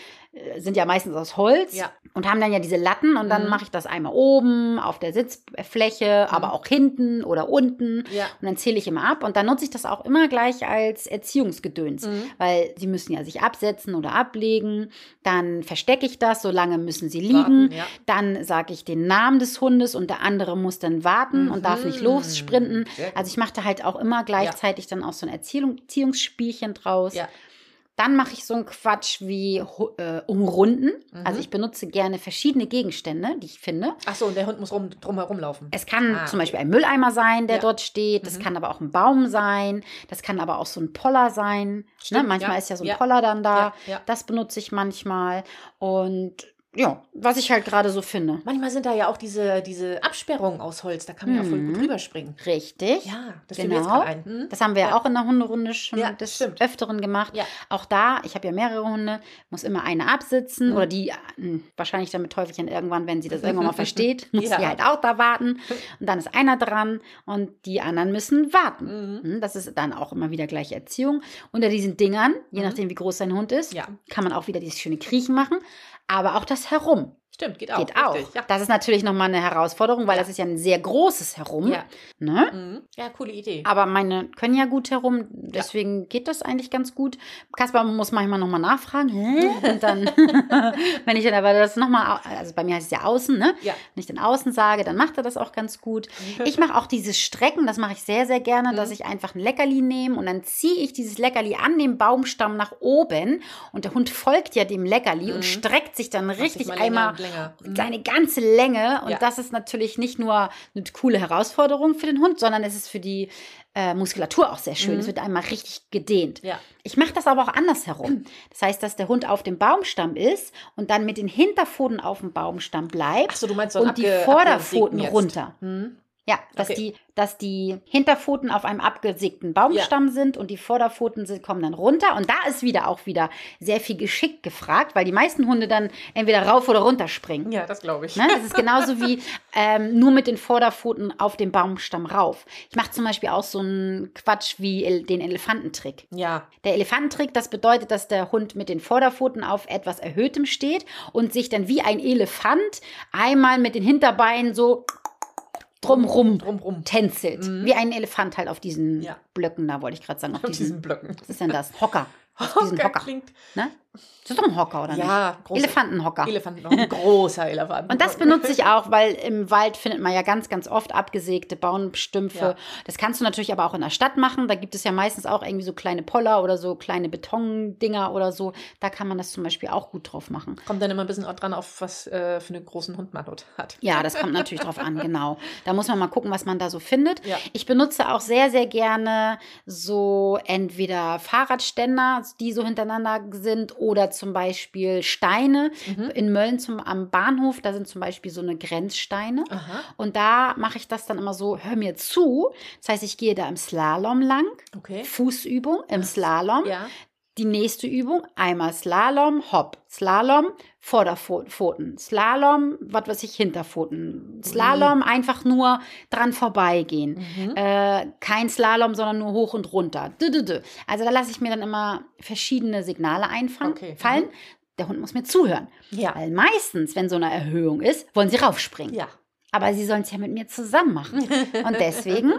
[SPEAKER 1] sind ja meistens aus Holz
[SPEAKER 2] Ja.
[SPEAKER 1] und haben dann ja diese Latten und dann
[SPEAKER 2] Mhm.
[SPEAKER 1] mache ich das einmal oben auf der Sitzfläche, aber auch hinten oder unten.
[SPEAKER 2] Ja.
[SPEAKER 1] Und dann zähle ich immer ab und dann nutze ich das auch immer gleich als Erziehungsgedöns,
[SPEAKER 2] Mhm.
[SPEAKER 1] weil sie müssen ja sich absetzen oder ablegen. Dann verstecke ich das, solange müssen sie liegen.
[SPEAKER 2] Warten, ja.
[SPEAKER 1] Dann sage ich den Namen des Hundes und der andere muss dann warten und darf nicht
[SPEAKER 2] Mhm.
[SPEAKER 1] lossprinten. Also ich mache da halt auch immer gleichzeitig dann auch so ein Erziehung, Erziehungsspielchen draus. Dann mache ich so einen Quatsch wie äh, umrunden.
[SPEAKER 2] Mhm.
[SPEAKER 1] Also ich benutze gerne verschiedene Gegenstände, die ich finde.
[SPEAKER 2] Ach so, und der Hund muss rum, drum laufen.
[SPEAKER 1] Es kann
[SPEAKER 2] Ah,
[SPEAKER 1] zum Beispiel ein Mülleimer sein, der
[SPEAKER 2] Ja.
[SPEAKER 1] dort steht. Das
[SPEAKER 2] Mhm.
[SPEAKER 1] kann aber auch ein Baum sein. Das kann aber auch so ein Poller sein. Ne?
[SPEAKER 2] Stimmt,
[SPEAKER 1] Manchmal
[SPEAKER 2] ja.
[SPEAKER 1] ist ja so ein
[SPEAKER 2] Ja.
[SPEAKER 1] Poller dann da. Das benutze ich manchmal. Und ja, was ich halt gerade so finde.
[SPEAKER 2] Manchmal sind da ja auch diese, diese Absperrungen aus Holz, da kann man ja voll gut
[SPEAKER 1] Mhm.
[SPEAKER 2] drüber springen.
[SPEAKER 1] Richtig.
[SPEAKER 2] Ja, das
[SPEAKER 1] Genau.
[SPEAKER 2] jetzt ein. Hm?
[SPEAKER 1] Das haben wir
[SPEAKER 2] ja
[SPEAKER 1] auch in der Hunderunde schon
[SPEAKER 2] Ja,
[SPEAKER 1] des
[SPEAKER 2] stimmt.
[SPEAKER 1] Öfteren gemacht.
[SPEAKER 2] Ja.
[SPEAKER 1] Auch da, ich habe ja mehrere Hunde, muss immer eine absitzen
[SPEAKER 2] Mhm.
[SPEAKER 1] oder die, äh, wahrscheinlich damit Teufelchen irgendwann, wenn sie das irgendwann mal versteht, muss
[SPEAKER 2] Ja.
[SPEAKER 1] sie halt auch da warten. Und dann ist einer dran und die anderen müssen warten.
[SPEAKER 2] Mhm.
[SPEAKER 1] Hm, Das ist dann auch immer wieder gleiche Erziehung. Unter diesen Dingern, je
[SPEAKER 2] Mhm.
[SPEAKER 1] nachdem wie groß dein Hund ist, kann man auch wieder dieses schöne Kriechen machen. Aber auch das Herum
[SPEAKER 2] Stimmt, geht auch.
[SPEAKER 1] geht auch.
[SPEAKER 2] richtig, Ja.
[SPEAKER 1] Das ist natürlich nochmal eine Herausforderung, weil
[SPEAKER 2] Ja.
[SPEAKER 1] das ist ja ein sehr großes Herum.
[SPEAKER 2] Ja.
[SPEAKER 1] Ne?
[SPEAKER 2] Mhm. ja, coole Idee.
[SPEAKER 1] Aber meine können ja gut herum, deswegen geht das eigentlich ganz gut. Kasper muss manchmal nochmal nachfragen. Hä? Und dann, wenn ich dann aber das nochmal, also bei mir heißt es ja außen, ne?
[SPEAKER 2] Ja.
[SPEAKER 1] Wenn ich dann außen sage, dann macht er das auch ganz gut. Ich mache auch dieses Strecken, das mache ich sehr, sehr gerne, dass
[SPEAKER 2] Mhm.
[SPEAKER 1] ich einfach ein Leckerli nehme und dann ziehe ich dieses Leckerli an dem Baumstamm nach oben und der Hund folgt ja dem Leckerli
[SPEAKER 2] Mhm.
[SPEAKER 1] und streckt sich dann richtig
[SPEAKER 2] mal länger länger. Mhm.
[SPEAKER 1] seine ganze Länge. Und
[SPEAKER 2] Ja.
[SPEAKER 1] das ist natürlich nicht nur eine coole Herausforderung für den Hund, sondern es ist für die äh, Muskulatur auch sehr schön.
[SPEAKER 2] Mhm.
[SPEAKER 1] Es wird einmal richtig gedehnt.
[SPEAKER 2] Ja.
[SPEAKER 1] Ich mache das aber auch andersherum. Das heißt, dass der Hund auf dem Baumstamm ist und dann mit den Hinterpfoten auf dem Baumstamm bleibt
[SPEAKER 2] du meinst so
[SPEAKER 1] und die Vorderpfoten runter.
[SPEAKER 2] Mhm.
[SPEAKER 1] Ja, dass,
[SPEAKER 2] Okay.
[SPEAKER 1] die, dass die Hinterpfoten auf einem abgesägten Baumstamm sind und die Vorderpfoten sind, kommen dann runter. Und da ist wieder auch wieder sehr viel Geschick gefragt, weil die meisten Hunde dann entweder rauf oder runter springen.
[SPEAKER 2] Ja, das glaube ich.
[SPEAKER 1] Ne? Das ist genauso wie ähm, nur mit den Vorderpfoten auf den Baumstamm rauf. Ich mache zum Beispiel auch so einen Quatsch wie el den Elefantentrick.
[SPEAKER 2] Ja.
[SPEAKER 1] Der Elefantentrick, das bedeutet, dass der Hund mit den Vorderpfoten auf etwas Erhöhtem steht und sich dann wie ein Elefant einmal mit den Hinterbeinen so drumrum
[SPEAKER 2] Drumrum.
[SPEAKER 1] tänzelt.
[SPEAKER 2] Mhm.
[SPEAKER 1] Wie ein Elefant halt auf diesen
[SPEAKER 2] Ja.
[SPEAKER 1] Blöcken da, wollte ich gerade sagen. Auf
[SPEAKER 2] Auf
[SPEAKER 1] diesen,
[SPEAKER 2] diesen Blöcken.
[SPEAKER 1] was ist denn das? Hocker. Auf diesen
[SPEAKER 2] Hocker
[SPEAKER 1] Hocker.
[SPEAKER 2] klingt.
[SPEAKER 1] Ne? Das ist doch ein Hocker, oder
[SPEAKER 2] Ja,
[SPEAKER 1] nicht?
[SPEAKER 2] großer-
[SPEAKER 1] Elefantenhocker.
[SPEAKER 2] Elefant, noch ein großer Elefant.
[SPEAKER 1] Und das benutze ich auch, weil im Wald findet man ja ganz, ganz oft abgesägte Baumstümpfe.
[SPEAKER 2] Ja.
[SPEAKER 1] Das kannst du natürlich aber auch in der Stadt machen. Da gibt es ja meistens auch irgendwie so kleine Poller oder so kleine Betondinger oder so. Da kann man das zum Beispiel auch gut drauf machen.
[SPEAKER 2] Kommt dann immer ein bisschen dran, auf was äh, für einen großen Hund man dort hat.
[SPEAKER 1] Ja, das kommt natürlich drauf an, genau. Da muss man mal gucken, was man da so findet.
[SPEAKER 2] Ja.
[SPEAKER 1] Ich benutze auch sehr, sehr gerne so entweder Fahrradständer, die so hintereinander sind, oder zum Beispiel Steine.
[SPEAKER 2] Mhm.
[SPEAKER 1] In Mölln zum, am Bahnhof, da sind zum Beispiel so eine Grenzsteine.
[SPEAKER 2] Aha.
[SPEAKER 1] Und da mache ich das dann immer so, hör mir zu. Das heißt, ich gehe da im Slalom lang,
[SPEAKER 2] Okay.
[SPEAKER 1] Fußübung im Slalom.
[SPEAKER 2] Ja.
[SPEAKER 1] Die nächste Übung, einmal Slalom, Hopp, Slalom, Vorderpfoten, Slalom, was weiß ich, Hinterpfoten, Slalom, einfach nur dran vorbeigehen.
[SPEAKER 2] Mhm.
[SPEAKER 1] Äh, kein Slalom, sondern nur hoch und runter. Dü, dü, dü. Also da lasse ich mir dann immer verschiedene Signale einfallen,
[SPEAKER 2] Okay.
[SPEAKER 1] fallen.
[SPEAKER 2] Mhm.
[SPEAKER 1] Der Hund muss mir zuhören.
[SPEAKER 2] Ja.
[SPEAKER 1] Weil meistens, wenn so eine Erhöhung ist, wollen sie raufspringen.
[SPEAKER 2] Ja.
[SPEAKER 1] Aber sie sollen es ja mit mir zusammen machen. Und deswegen,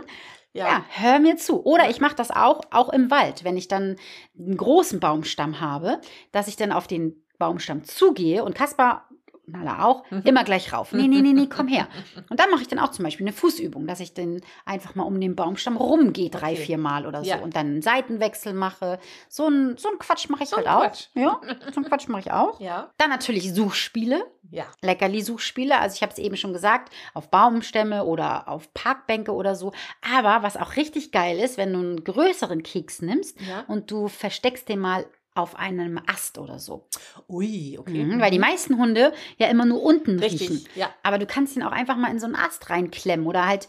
[SPEAKER 1] ja,
[SPEAKER 2] Ja.
[SPEAKER 1] hör mir zu. Oder ich mache das auch, auch im Wald, wenn ich dann einen großen Baumstamm habe, dass ich dann auf den Baumstamm zugehe und Kaspar, Nala auch,
[SPEAKER 2] Mhm.
[SPEAKER 1] immer gleich rauf. Nee, nee, nee, nee, komm her. Und dann mache ich dann auch zum Beispiel eine Fußübung, dass ich den einfach mal um den Baumstamm rumgehe, drei,
[SPEAKER 2] Okay.
[SPEAKER 1] vier Mal oder so.
[SPEAKER 2] Ja.
[SPEAKER 1] Und dann einen Seitenwechsel mache. So ein, so ein Quatsch mache ich
[SPEAKER 2] So
[SPEAKER 1] halt auch.
[SPEAKER 2] Quatsch.
[SPEAKER 1] Ja, so ein Quatsch mache ich auch.
[SPEAKER 2] Ja.
[SPEAKER 1] Dann natürlich Suchspiele.
[SPEAKER 2] Ja.
[SPEAKER 1] Leckerli-Suchspiele. Also ich habe es eben schon gesagt, auf Baumstämme oder auf Parkbänke oder so. Aber was auch richtig geil ist, wenn du einen größeren Keks nimmst
[SPEAKER 2] Ja.
[SPEAKER 1] und du versteckst den mal auf einem Ast oder so.
[SPEAKER 2] Ui, okay.
[SPEAKER 1] Mhm, weil die meisten Hunde ja immer nur unten
[SPEAKER 2] Richtig.
[SPEAKER 1] riechen.
[SPEAKER 2] Ja.
[SPEAKER 1] Aber du kannst ihn auch einfach mal in so einen Ast reinklemmen oder halt,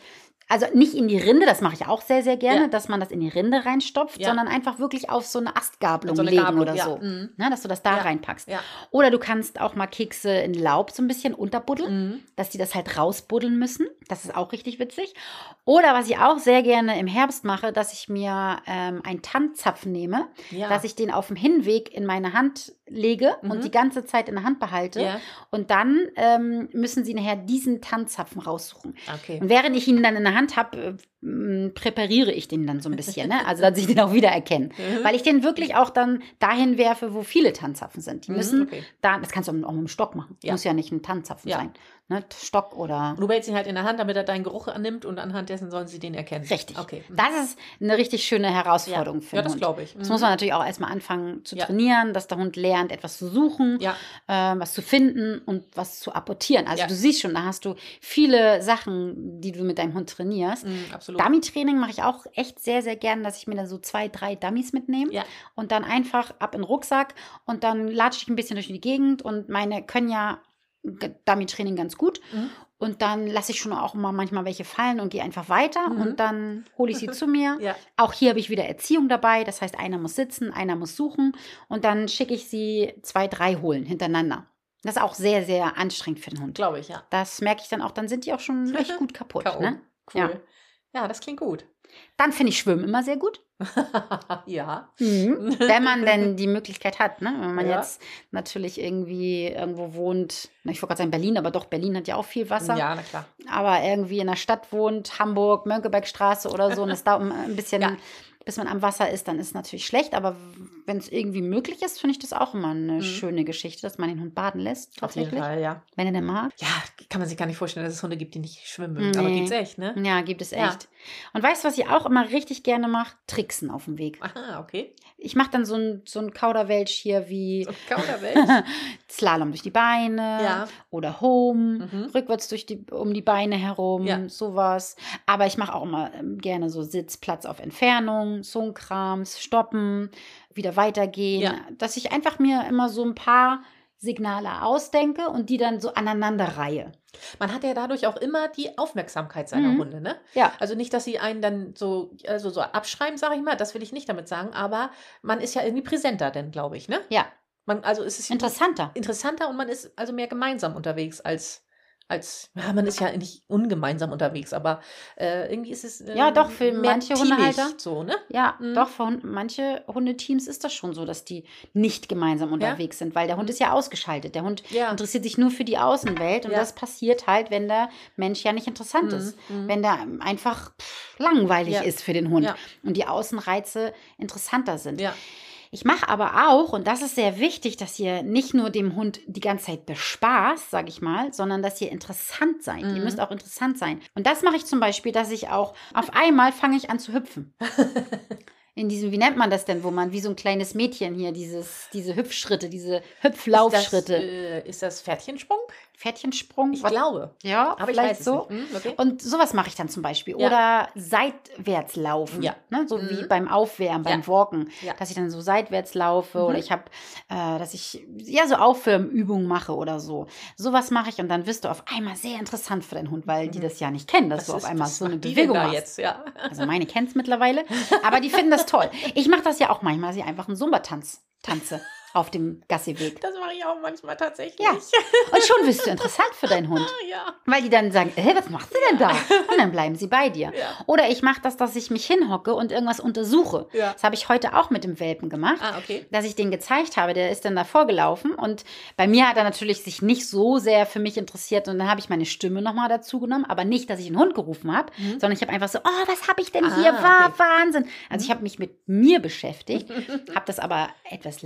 [SPEAKER 1] also nicht in die Rinde, das mache ich auch sehr, sehr gerne,
[SPEAKER 2] Ja.
[SPEAKER 1] dass man das in die Rinde reinstopft,
[SPEAKER 2] Ja.
[SPEAKER 1] sondern einfach wirklich auf so eine Astgabelung
[SPEAKER 2] So eine
[SPEAKER 1] legen
[SPEAKER 2] Gabelung,
[SPEAKER 1] oder so.
[SPEAKER 2] Mhm.
[SPEAKER 1] Ne, dass du das da reinpackst. Oder du kannst auch mal Kekse in Laub so ein bisschen unterbuddeln
[SPEAKER 2] Mhm.
[SPEAKER 1] dass die das halt rausbuddeln müssen. Das ist auch richtig witzig. Oder was ich auch sehr gerne im Herbst mache, dass ich mir ähm, einen Tanzzapfen nehme, dass ich den auf dem Hinweg in meine Hand lege
[SPEAKER 2] Mhm.
[SPEAKER 1] und die ganze Zeit in der Hand behalte.
[SPEAKER 2] Ja.
[SPEAKER 1] Und dann ähm, müssen sie nachher diesen Tanzzapfen raussuchen.
[SPEAKER 2] Okay.
[SPEAKER 1] Und während ich ihn dann in der Hand habe, äh, präpariere ich den dann so ein bisschen. Ne? Also, dass ich den auch wiedererkenne.
[SPEAKER 2] Mhm.
[SPEAKER 1] Weil ich den wirklich auch dann dahin werfe, wo viele Tanzzapfen sind. Die
[SPEAKER 2] Mhm,
[SPEAKER 1] müssen
[SPEAKER 2] okay.
[SPEAKER 1] da, das kannst du auch mit dem Stock machen.
[SPEAKER 2] Ja.
[SPEAKER 1] Muss ja nicht ein Tanzzapfen
[SPEAKER 2] Ja.
[SPEAKER 1] sein. Ne? Stock oder.
[SPEAKER 2] Du behältst ihn halt in der Hand, damit er deinen Geruch annimmt und anhand dessen sollen sie den erkennen.
[SPEAKER 1] Richtig.
[SPEAKER 2] Okay.
[SPEAKER 1] Das ist eine richtig schöne Herausforderung
[SPEAKER 2] ja.
[SPEAKER 1] für
[SPEAKER 2] ja, das glaube ich.
[SPEAKER 1] Das
[SPEAKER 2] Mhm.
[SPEAKER 1] muss man natürlich auch erstmal anfangen zu
[SPEAKER 2] Ja.
[SPEAKER 1] trainieren, dass der Hund lernt, etwas zu suchen,
[SPEAKER 2] Ja.
[SPEAKER 1] äh, was zu finden und was zu apportieren. Also du siehst schon, da hast du viele Sachen, die du mit deinem Hund trainierst.
[SPEAKER 2] Mhm, absolut.
[SPEAKER 1] Dummy-Training mache ich auch echt sehr, sehr gern, dass ich mir dann so zwei, drei Dummies mitnehme
[SPEAKER 2] Ja.
[SPEAKER 1] und dann einfach ab in den Rucksack und dann latsche ich ein bisschen durch die Gegend und meine können ja Dummy-Training ganz gut.
[SPEAKER 2] Mhm.
[SPEAKER 1] Und dann lasse ich schon auch mal manchmal welche fallen und gehe einfach weiter.
[SPEAKER 2] Mhm.
[SPEAKER 1] Und dann hole ich sie zu mir.
[SPEAKER 2] Ja.
[SPEAKER 1] Auch hier habe ich wieder Erziehung dabei. Das heißt, einer muss sitzen, einer muss suchen. Und dann schicke ich sie zwei, drei holen hintereinander. Das ist auch sehr, sehr anstrengend für den Hund.
[SPEAKER 2] Glaube ich, ja.
[SPEAKER 1] Das merke ich dann auch. Dann sind die auch schon echt gut kaputt. Ne?
[SPEAKER 2] Cool.
[SPEAKER 1] Ja.
[SPEAKER 2] Ja. das klingt gut.
[SPEAKER 1] Dann finde ich Schwimmen immer sehr gut.
[SPEAKER 2] ja.
[SPEAKER 1] Wenn man denn die Möglichkeit hat, ne? Wenn man
[SPEAKER 2] Ja.
[SPEAKER 1] jetzt natürlich irgendwie irgendwo wohnt, ich wollte gerade sagen Berlin, aber doch, Berlin hat ja auch viel Wasser.
[SPEAKER 2] Ja, na klar.
[SPEAKER 1] Aber irgendwie in der Stadt wohnt, Hamburg, Mönckebergstraße oder so, und es dauert ein bisschen,
[SPEAKER 2] Ja.
[SPEAKER 1] bis man am Wasser ist, dann ist es natürlich schlecht. Aber wenn es irgendwie möglich ist, finde ich das auch immer eine
[SPEAKER 2] Mhm.
[SPEAKER 1] schöne Geschichte, dass man den Hund baden lässt,
[SPEAKER 2] Auf jeden
[SPEAKER 1] tatsächlich.
[SPEAKER 2] Fall, ja.
[SPEAKER 1] Wenn er den mag.
[SPEAKER 2] Ja, kann man sich gar nicht vorstellen, dass es Hunde gibt, die nicht schwimmen mögen. Aber
[SPEAKER 1] Nee.
[SPEAKER 2] gibt's echt, ne?
[SPEAKER 1] Ja, gibt es
[SPEAKER 2] Ja.
[SPEAKER 1] Und weißt du, was ich auch immer richtig gerne mache? Tricksen auf dem Weg.
[SPEAKER 2] Aha, okay.
[SPEAKER 1] Ich mache dann so ein, so ein Kauderwelsch hier wie
[SPEAKER 2] So Kauderwelsch.
[SPEAKER 1] Slalom durch die Beine
[SPEAKER 2] Ja.
[SPEAKER 1] oder Home,
[SPEAKER 2] Mhm.
[SPEAKER 1] rückwärts durch die, um die Beine herum,
[SPEAKER 2] Ja.
[SPEAKER 1] sowas. Aber ich mache auch immer ähm, gerne so Sitz, Platz auf Entfernung, so ein Krams, stoppen, wieder weitergehen.
[SPEAKER 2] Ja.
[SPEAKER 1] Dass ich einfach mir immer so ein paar Signale ausdenke und die dann so aneinander reihe.
[SPEAKER 2] Man hat ja dadurch auch immer die Aufmerksamkeit seiner
[SPEAKER 1] Mhm.
[SPEAKER 2] Hunde, ne?
[SPEAKER 1] Ja.
[SPEAKER 2] Also nicht, dass sie einen dann so, also so abschreiben, sage ich mal, das will ich nicht damit sagen, aber man ist ja irgendwie präsenter, denn glaube ich, ne?
[SPEAKER 1] Ja,
[SPEAKER 2] Man, also es ist
[SPEAKER 1] interessanter.
[SPEAKER 2] interessanter und man ist also mehr gemeinsam unterwegs als, als ja, man ist ja nicht ungemeinsam unterwegs, aber äh, irgendwie ist es äh,
[SPEAKER 1] Ja, doch, für manche Hundehalter.
[SPEAKER 2] so, ne?
[SPEAKER 1] Ja,
[SPEAKER 2] Mhm.
[SPEAKER 1] doch, für manche Hundeteams ist das schon so, dass die nicht gemeinsam unterwegs sind, weil der Hund ist ja ausgeschaltet. Der Hund
[SPEAKER 2] Ja.
[SPEAKER 1] interessiert sich nur für die Außenwelt und
[SPEAKER 2] Ja.
[SPEAKER 1] das passiert halt, wenn der Mensch ja nicht interessant
[SPEAKER 2] Mhm,
[SPEAKER 1] ist.
[SPEAKER 2] mhm.
[SPEAKER 1] Wenn der einfach pff, langweilig
[SPEAKER 2] Ja.
[SPEAKER 1] ist für den Hund
[SPEAKER 2] Ja.
[SPEAKER 1] und die Außenreize interessanter sind.
[SPEAKER 2] Ja.
[SPEAKER 1] Ich mache aber auch, und das ist sehr wichtig, dass ihr nicht nur dem Hund die ganze Zeit bespaßt, sage ich mal, sondern dass ihr interessant seid. Ihr
[SPEAKER 2] Mhm.
[SPEAKER 1] müsst auch interessant sein. Und das mache ich zum Beispiel, dass ich auch auf einmal fange ich an zu hüpfen. In diesem, wie nennt man das denn, wo man wie so ein kleines Mädchen hier, dieses, diese Hüpfschritte, diese Hüpflaufschritte,
[SPEAKER 2] Ist das, äh, ist das Pferdchensprung?
[SPEAKER 1] Pferdchensprung,
[SPEAKER 2] Ich
[SPEAKER 1] was-
[SPEAKER 2] glaube.
[SPEAKER 1] ja,
[SPEAKER 2] Aber ich
[SPEAKER 1] vielleicht so.
[SPEAKER 2] Hm, okay.
[SPEAKER 1] Und sowas mache ich dann zum Beispiel.
[SPEAKER 2] Ja.
[SPEAKER 1] Oder seitwärts laufen.
[SPEAKER 2] Ja.
[SPEAKER 1] Ne? So wie
[SPEAKER 2] Mhm.
[SPEAKER 1] beim Aufwärmen, beim
[SPEAKER 2] Ja.
[SPEAKER 1] Walken.
[SPEAKER 2] Ja.
[SPEAKER 1] Dass ich dann so seitwärts laufe
[SPEAKER 2] Mhm.
[SPEAKER 1] oder ich habe, äh, dass ich ja so Aufwärmübungen mache oder so. Sowas mache ich und dann wirst du auf einmal sehr interessant für deinen Hund, weil die
[SPEAKER 2] Mhm.
[SPEAKER 1] das ja nicht kennen, dass
[SPEAKER 2] Was
[SPEAKER 1] du auf
[SPEAKER 2] ist-
[SPEAKER 1] einmal so eine
[SPEAKER 2] die
[SPEAKER 1] Bewegung machst.
[SPEAKER 2] jetzt, ja.
[SPEAKER 1] Also meine kennt es mittlerweile, aber die finden das toll. Ich mache das ja auch manchmal, dass ich einfach einen Zumba-Tanz tanze auf dem Gassiweg.
[SPEAKER 2] Das mache ich auch manchmal tatsächlich.
[SPEAKER 1] Ja. Und schon wirst du interessant für deinen Hund.
[SPEAKER 2] Ja.
[SPEAKER 1] Weil die dann sagen, hey, was machst du denn da? Und dann bleiben sie bei dir.
[SPEAKER 2] Ja.
[SPEAKER 1] Oder ich mache das, dass ich mich hinhocke und irgendwas untersuche.
[SPEAKER 2] Ja.
[SPEAKER 1] Das habe ich heute auch mit dem Welpen gemacht.
[SPEAKER 2] Ah, okay.
[SPEAKER 1] Dass ich den gezeigt habe, der ist dann davor gelaufen und bei mir hat er natürlich sich nicht so sehr für mich interessiert und dann habe ich meine Stimme nochmal dazu genommen, aber nicht, dass ich einen Hund gerufen habe,
[SPEAKER 2] Mhm.
[SPEAKER 1] sondern ich habe einfach so, oh, was habe ich denn
[SPEAKER 2] Ah,
[SPEAKER 1] hier? War
[SPEAKER 2] okay.
[SPEAKER 1] Wahnsinn. Also ich habe mich mit mir beschäftigt, habe das aber etwas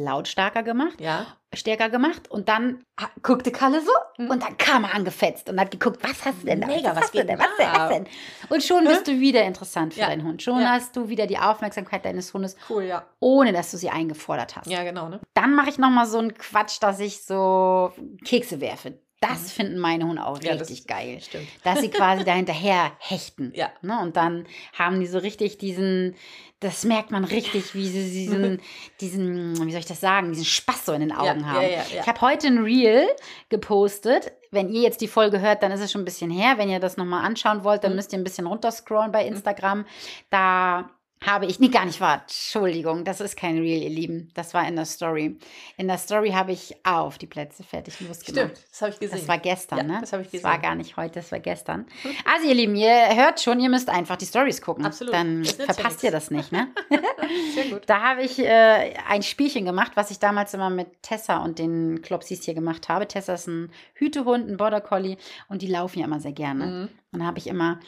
[SPEAKER 1] lautstarker gemacht
[SPEAKER 2] Ja.
[SPEAKER 1] stärker gemacht und dann guckte Kalle so
[SPEAKER 2] Mhm.
[SPEAKER 1] und dann kam er angefetzt und hat geguckt, was hast du denn da?
[SPEAKER 2] Mega, was
[SPEAKER 1] hast du
[SPEAKER 2] geht
[SPEAKER 1] denn? Was
[SPEAKER 2] da?
[SPEAKER 1] Was denn? Und schon bist du wieder interessant für
[SPEAKER 2] Ja.
[SPEAKER 1] deinen Hund. Schon
[SPEAKER 2] Ja.
[SPEAKER 1] hast du wieder die Aufmerksamkeit deines Hundes,
[SPEAKER 2] Cool, ja.
[SPEAKER 1] ohne dass du sie eingefordert hast.
[SPEAKER 2] Ja, genau, ne?
[SPEAKER 1] Dann mache ich nochmal so einen Quatsch, dass ich so Kekse werfe. Das finden meine Hunde auch
[SPEAKER 2] Mhm. Ja, das-
[SPEAKER 1] richtig geil.
[SPEAKER 2] Stimmt.
[SPEAKER 1] Dass sie quasi da hinterher hechten.
[SPEAKER 2] Ja.
[SPEAKER 1] Ne? Und dann haben die so richtig diesen, das merkt man richtig, wie sie diesen, diesen, wie soll ich das sagen, diesen Spaß so in den Augen
[SPEAKER 2] ja,
[SPEAKER 1] haben.
[SPEAKER 2] Ja, ja.
[SPEAKER 1] Ich habe heute ein Reel gepostet. Wenn ihr jetzt die Folge hört, dann ist es schon ein bisschen her. Wenn ihr das nochmal anschauen wollt, dann
[SPEAKER 2] Mhm.
[SPEAKER 1] müsst ihr ein bisschen runterscrollen bei Instagram. Da habe ich, nee, gar nicht wahr, Entschuldigung, das ist kein Reel, ihr Lieben. Das war in der Story. In der Story habe ich auf die Plätze fertig losgemacht.
[SPEAKER 2] Stimmt, das habe ich gesehen.
[SPEAKER 1] Das war gestern,
[SPEAKER 2] Ja,
[SPEAKER 1] ne?
[SPEAKER 2] das habe ich
[SPEAKER 1] Das war
[SPEAKER 2] gesehen.
[SPEAKER 1] gar nicht heute, das war gestern. Also, ihr Lieben, ihr hört schon, ihr müsst einfach die Stories gucken.
[SPEAKER 2] Absolut.
[SPEAKER 1] Dann
[SPEAKER 2] ja
[SPEAKER 1] verpasst ihr das nicht, ne?
[SPEAKER 2] Sehr gut.
[SPEAKER 1] Da habe ich äh, ein Spielchen gemacht, was ich damals immer mit Tessa und den Klopsis hier gemacht habe. Tessa ist ein Hütehund, ein Border Collie und die laufen ja immer sehr gerne.
[SPEAKER 2] Mhm.
[SPEAKER 1] Und dann habe ich immer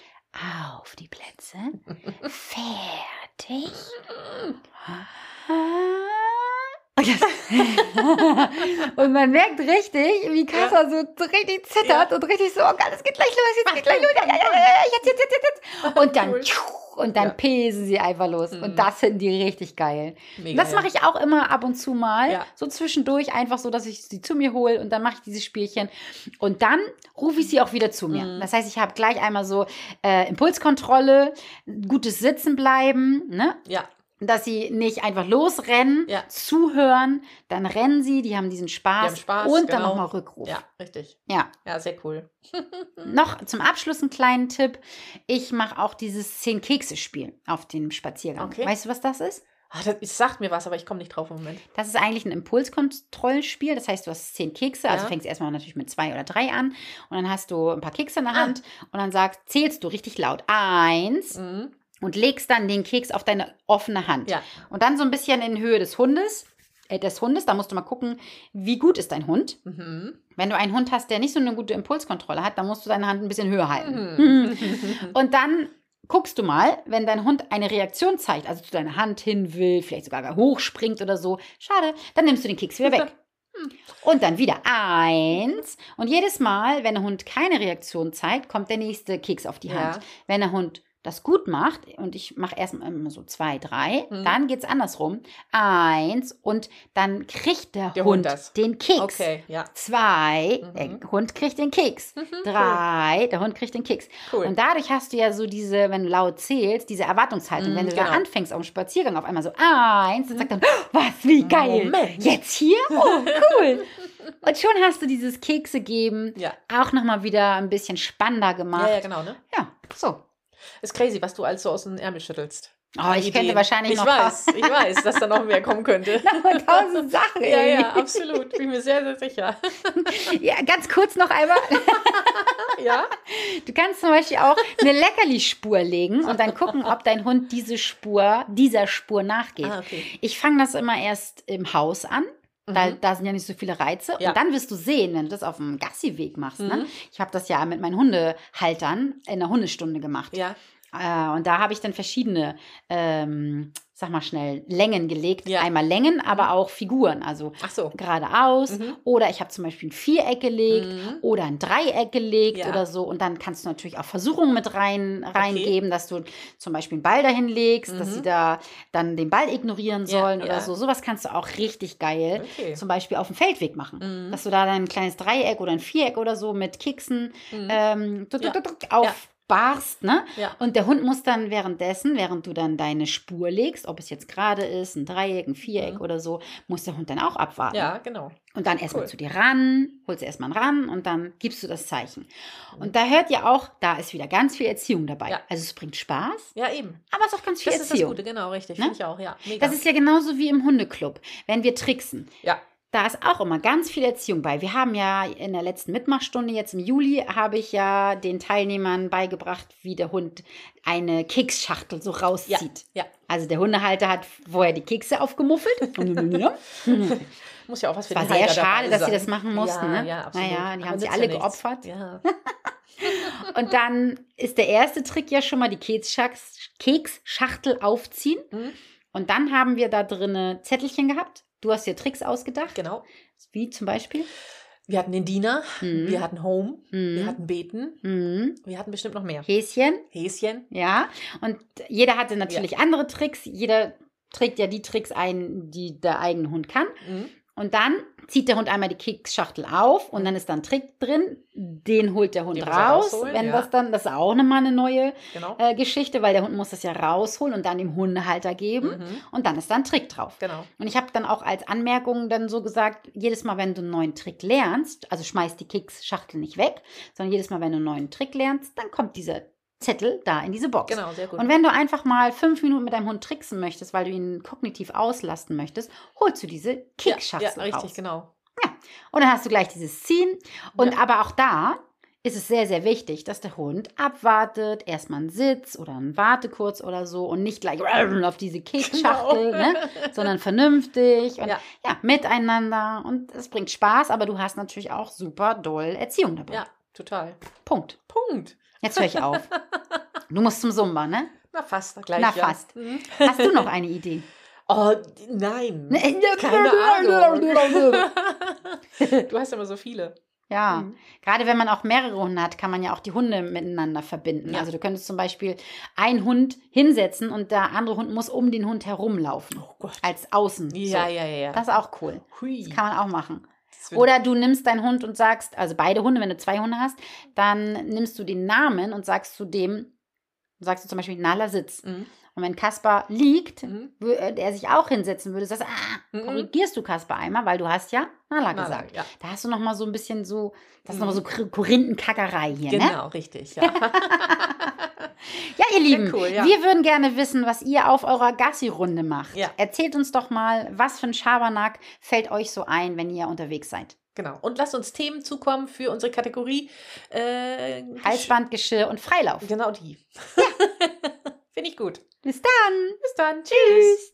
[SPEAKER 1] auf die Plätze, fertig. Und man merkt richtig, wie Kassa so, richtig zittert
[SPEAKER 2] Ja.
[SPEAKER 1] und richtig so, oh Gott, es geht gleich los, jetzt geht gleich los, ja, ja, ja, jetzt, jetzt, jetzt, jetzt. Und dann, und dann
[SPEAKER 2] Ja.
[SPEAKER 1] pesen sie einfach los.
[SPEAKER 2] Mhm.
[SPEAKER 1] Und das finden die richtig geil.
[SPEAKER 2] Mega,
[SPEAKER 1] das mache ich auch immer ab und zu mal,
[SPEAKER 2] Ja.
[SPEAKER 1] so zwischendurch, einfach so, dass ich sie zu mir hole und dann mache ich dieses Spielchen. Und dann rufe ich sie auch wieder zu mir.
[SPEAKER 2] Mhm.
[SPEAKER 1] Das heißt, ich habe gleich einmal so äh, Impulskontrolle, gutes Sitzen bleiben, ne?
[SPEAKER 2] Ja,
[SPEAKER 1] dass sie nicht einfach losrennen,
[SPEAKER 2] Ja.
[SPEAKER 1] zuhören, dann rennen sie, die haben diesen Spaß,
[SPEAKER 2] Die haben Spaß,
[SPEAKER 1] und dann
[SPEAKER 2] genau.
[SPEAKER 1] nochmal Rückruf.
[SPEAKER 2] Ja, richtig.
[SPEAKER 1] ja.
[SPEAKER 2] Ja, sehr cool.
[SPEAKER 1] Noch zum Abschluss einen kleinen Tipp. Ich mache auch dieses Zehn-Kekse-Spiel auf dem Spaziergang.
[SPEAKER 2] Okay.
[SPEAKER 1] Weißt du, was das ist?
[SPEAKER 2] Ah, das, sagt mir was, aber ich komme nicht drauf im Moment.
[SPEAKER 1] Das ist eigentlich ein Impulskontrollspiel. Das heißt, du hast zehn Kekse, also
[SPEAKER 2] Ja.
[SPEAKER 1] fängst erstmal natürlich mit zwei oder drei an und dann hast du ein paar Kekse in der
[SPEAKER 2] Ah.
[SPEAKER 1] Hand und dann sagst, zählst du richtig laut eins
[SPEAKER 2] Mhm.
[SPEAKER 1] Und legst dann den Keks auf deine offene Hand.
[SPEAKER 2] Ja.
[SPEAKER 1] Und dann so ein bisschen in Höhe des Hundes. Äh, des Hundes, da musst du mal gucken, wie gut ist dein Hund.
[SPEAKER 2] Mhm.
[SPEAKER 1] Wenn du einen Hund hast, der nicht so eine gute Impulskontrolle hat, dann musst du deine Hand ein bisschen höher halten.
[SPEAKER 2] Mhm.
[SPEAKER 1] Und dann guckst du mal, wenn dein Hund eine Reaktion zeigt, also zu deiner Hand hin will, vielleicht sogar gar hochspringt oder so, schade, dann nimmst du den Keks wieder weg. Und dann wieder eins. Und jedes Mal, wenn der Hund keine Reaktion zeigt, kommt der nächste Keks auf die
[SPEAKER 2] Ja.
[SPEAKER 1] Hand. Wenn der Hund das gut macht, und ich mache erstmal immer so zwei, drei,
[SPEAKER 2] Mhm.
[SPEAKER 1] dann geht es andersrum. Eins und dann kriegt der,
[SPEAKER 2] Der Hund
[SPEAKER 1] Hund, den Keks.
[SPEAKER 2] Okay, ja.
[SPEAKER 1] Zwei,
[SPEAKER 2] Mhm.
[SPEAKER 1] der Hund kriegt den Keks. Drei, der Hund kriegt den Keks.
[SPEAKER 2] Cool.
[SPEAKER 1] Und dadurch hast du ja so diese, wenn du laut zählst, diese Erwartungshaltung.
[SPEAKER 2] Mhm,
[SPEAKER 1] wenn du
[SPEAKER 2] genau.
[SPEAKER 1] da anfängst auf dem Spaziergang auf einmal so eins, dann sagt dann, "Oh, was, wie geil.
[SPEAKER 2] Moment.
[SPEAKER 1] Jetzt hier? Oh, cool. Und schon hast du dieses Kekse geben
[SPEAKER 2] Ja.
[SPEAKER 1] auch nochmal wieder ein bisschen spannender gemacht.
[SPEAKER 2] Ja, ja, genau, ne?
[SPEAKER 1] Ja, so.
[SPEAKER 2] Ist crazy, was du alles so aus dem Ärmel schüttelst.
[SPEAKER 1] Oh, ich könnte
[SPEAKER 2] Ideen.
[SPEAKER 1] wahrscheinlich
[SPEAKER 2] ich
[SPEAKER 1] noch
[SPEAKER 2] weiß, ich weiß, dass da noch mehr kommen könnte.
[SPEAKER 1] tausend, tausend Sachen.
[SPEAKER 2] ja, ja, absolut. Bin mir sehr, sehr sicher.
[SPEAKER 1] ja, ganz kurz noch einmal.
[SPEAKER 2] Ja?
[SPEAKER 1] Du kannst zum Beispiel auch eine Leckerli-Spur legen und dann gucken, ob dein Hund diese Spur, dieser Spur nachgeht.
[SPEAKER 2] Ah, okay.
[SPEAKER 1] Ich fange das immer erst im Haus an. Da,
[SPEAKER 2] Mhm.
[SPEAKER 1] da sind ja nicht so viele Reize.
[SPEAKER 2] Ja.
[SPEAKER 1] Und dann wirst du sehen, wenn du das auf dem Gassi-Weg machst. Ne?
[SPEAKER 2] Mhm.
[SPEAKER 1] Ich habe das ja mit meinen Hundehaltern in der Hundestunde gemacht.
[SPEAKER 2] Ja,
[SPEAKER 1] Äh, und da habe ich dann verschiedene, ähm, sag mal schnell, Längen gelegt.
[SPEAKER 2] Ja.
[SPEAKER 1] Einmal Längen, aber auch Figuren. Also
[SPEAKER 2] so.
[SPEAKER 1] geradeaus.
[SPEAKER 2] Mhm.
[SPEAKER 1] Oder ich habe zum Beispiel ein Viereck gelegt
[SPEAKER 2] Mhm.
[SPEAKER 1] oder ein Dreieck gelegt
[SPEAKER 2] Ja.
[SPEAKER 1] oder so. Und dann kannst du natürlich auch Versuchungen mit rein, reingeben, dass du zum Beispiel einen Ball dahin legst, dass
[SPEAKER 2] Mhm.
[SPEAKER 1] sie da dann den Ball ignorieren sollen
[SPEAKER 2] ja.
[SPEAKER 1] oder so. Sowas kannst du auch richtig geil
[SPEAKER 2] Okay.
[SPEAKER 1] zum Beispiel auf dem Feldweg machen.
[SPEAKER 2] Mhm.
[SPEAKER 1] Dass du da dann ein kleines Dreieck oder ein Viereck oder so mit Keksen
[SPEAKER 2] Mhm.
[SPEAKER 1] ähm, tuk, Aufbarst, ne?
[SPEAKER 2] Ja.
[SPEAKER 1] Und der Hund muss dann währenddessen, während du dann deine Spur legst, ob es jetzt gerade ist, ein Dreieck, ein Viereck
[SPEAKER 2] Mhm.
[SPEAKER 1] oder so, muss der Hund dann auch abwarten.
[SPEAKER 2] Ja, genau.
[SPEAKER 1] Und dann erstmal
[SPEAKER 2] Cool.
[SPEAKER 1] zu dir ran, holst erstmal ran und dann gibst du das Zeichen.
[SPEAKER 2] Mhm.
[SPEAKER 1] Und da hört ihr auch, da ist wieder ganz viel Erziehung dabei.
[SPEAKER 2] Ja.
[SPEAKER 1] Also es bringt Spaß,
[SPEAKER 2] Ja, eben.
[SPEAKER 1] aber es ist auch ganz viel
[SPEAKER 2] Das ist das
[SPEAKER 1] Erziehung.
[SPEAKER 2] Gute, genau, richtig.
[SPEAKER 1] Ne?
[SPEAKER 2] Finde ich auch, ja. Mega.
[SPEAKER 1] Das ist ja genauso wie im Hundeclub, wenn wir tricksen.
[SPEAKER 2] ja.
[SPEAKER 1] Da ist auch immer ganz viel Erziehung bei. Wir haben ja in der letzten Mitmachstunde jetzt im Juli habe ich ja den Teilnehmern beigebracht, wie der Hund eine Keksschachtel so rauszieht.
[SPEAKER 2] Ja.
[SPEAKER 1] Also der Hundehalter hat vorher die Kekse aufgemuffelt.
[SPEAKER 2] Muss ja auch was für
[SPEAKER 1] Es war
[SPEAKER 2] den
[SPEAKER 1] sehr schade, dass sie das machen mussten.
[SPEAKER 2] Ja,
[SPEAKER 1] ne?
[SPEAKER 2] ja, absolut.
[SPEAKER 1] Naja, die
[SPEAKER 2] Aber
[SPEAKER 1] haben sie alle
[SPEAKER 2] ja nichts.
[SPEAKER 1] geopfert.
[SPEAKER 2] Ja.
[SPEAKER 1] Und dann ist der erste Trick ja schon mal die Keksschach- Keksschachtel aufziehen.
[SPEAKER 2] Mhm.
[SPEAKER 1] Und dann haben wir da drinne Zettelchen gehabt. Du hast dir Tricks ausgedacht.
[SPEAKER 2] Genau.
[SPEAKER 1] Wie zum Beispiel?
[SPEAKER 2] Wir hatten den Diener,
[SPEAKER 1] Mhm.
[SPEAKER 2] wir hatten Home, wir
[SPEAKER 1] Mhm.
[SPEAKER 2] hatten Beten,
[SPEAKER 1] Mhm.
[SPEAKER 2] wir hatten bestimmt noch mehr.
[SPEAKER 1] Häschen.
[SPEAKER 2] Häschen.
[SPEAKER 1] Ja. Und jeder hatte natürlich andere Tricks. Jeder trägt ja die Tricks ein, die der eigene Hund kann.
[SPEAKER 2] Mhm.
[SPEAKER 1] Und dann zieht der Hund einmal die Keksschachtel auf und dann ist da ein Trick drin. Den holt der Hund
[SPEAKER 2] Den
[SPEAKER 1] raus. wenn
[SPEAKER 2] ja.
[SPEAKER 1] das dann, das ist auch nochmal eine neue
[SPEAKER 2] Genau.
[SPEAKER 1] äh, Geschichte, weil der Hund muss das ja rausholen und dann dem Hundehalter geben.
[SPEAKER 2] Mhm.
[SPEAKER 1] Und dann ist da ein Trick drauf.
[SPEAKER 2] Genau.
[SPEAKER 1] Und ich habe dann auch als Anmerkung dann so gesagt, jedes Mal, wenn du einen neuen Trick lernst, also schmeiß die Keksschachtel nicht weg, sondern jedes Mal, wenn du einen neuen Trick lernst, dann kommt dieser Zettel da in diese Box.
[SPEAKER 2] Genau, sehr gut.
[SPEAKER 1] Und wenn du einfach mal fünf Minuten mit deinem Hund tricksen möchtest, weil du ihn kognitiv auslasten möchtest, holst du diese
[SPEAKER 2] ja,
[SPEAKER 1] Keksschachtel
[SPEAKER 2] ja, richtig,
[SPEAKER 1] raus.
[SPEAKER 2] genau.
[SPEAKER 1] Und dann hast du gleich dieses Ziehen. Und
[SPEAKER 2] Ja.
[SPEAKER 1] aber auch da ist es sehr, sehr wichtig, dass der Hund abwartet, erstmal einen Sitz oder einen Warte kurz oder so und nicht gleich auf diese Keksschachtel,
[SPEAKER 2] Genau.
[SPEAKER 1] ne? sondern vernünftig und ja.
[SPEAKER 2] Ja.
[SPEAKER 1] miteinander. Und es bringt Spaß, aber du hast natürlich auch super doll Erziehung dabei.
[SPEAKER 2] Ja, total.
[SPEAKER 1] Punkt.
[SPEAKER 2] Punkt.
[SPEAKER 1] Jetzt höre ich auf. Du musst zum Zumba, ne?
[SPEAKER 2] Na, fast gleich.
[SPEAKER 1] Na,
[SPEAKER 2] ja.
[SPEAKER 1] fast.
[SPEAKER 2] Mhm.
[SPEAKER 1] Hast du noch eine Idee?
[SPEAKER 2] Oh, nein.
[SPEAKER 1] Ne?
[SPEAKER 2] Keine Ahnung. Du hast immer so viele.
[SPEAKER 1] Ja,
[SPEAKER 2] Mhm.
[SPEAKER 1] gerade wenn man auch mehrere Hunde hat, kann man ja auch die Hunde miteinander verbinden.
[SPEAKER 2] Ja.
[SPEAKER 1] Also du könntest zum Beispiel einen Hund hinsetzen und der andere Hund muss um den Hund herumlaufen.
[SPEAKER 2] Oh Gott.
[SPEAKER 1] Als Außen.
[SPEAKER 2] Ja,
[SPEAKER 1] so.
[SPEAKER 2] ja, ja, ja.
[SPEAKER 1] Das ist auch cool.
[SPEAKER 2] Hui.
[SPEAKER 1] Das kann man auch machen. Oder du nimmst deinen Hund und sagst, also beide Hunde, wenn du zwei Hunde hast, dann nimmst du den Namen und sagst zu dem, sagst du zum Beispiel Nala Sitz.
[SPEAKER 2] Mhm.
[SPEAKER 1] Und wenn Kasper liegt,
[SPEAKER 2] Mhm.
[SPEAKER 1] wö- äh, der sich auch hinsetzen würde, sagst du, ah,
[SPEAKER 2] Mhm.
[SPEAKER 1] korrigierst du Kasper einmal, weil du hast ja Nala
[SPEAKER 2] Nala,
[SPEAKER 1] gesagt.
[SPEAKER 2] ja.
[SPEAKER 1] Da hast du noch mal so ein bisschen so, das ist
[SPEAKER 2] Mhm.
[SPEAKER 1] noch mal so Kr- Korinthenkackerei hier, ne?
[SPEAKER 2] Genau, richtig. Ja.
[SPEAKER 1] Ja, ihr Lieben,
[SPEAKER 2] cool, ja.
[SPEAKER 1] wir würden gerne wissen, was ihr auf eurer Gassi-Runde macht.
[SPEAKER 2] Ja.
[SPEAKER 1] Erzählt uns doch mal, was für ein Schabernack fällt euch so ein, wenn ihr unterwegs seid.
[SPEAKER 2] genau. Und lasst uns Themen zukommen für unsere Kategorie. Äh,
[SPEAKER 1] Halsband, Geschirr und Freilauf.
[SPEAKER 2] Genau die. Finde ich gut.
[SPEAKER 1] Bis dann.
[SPEAKER 2] Bis dann.
[SPEAKER 1] Tschüss.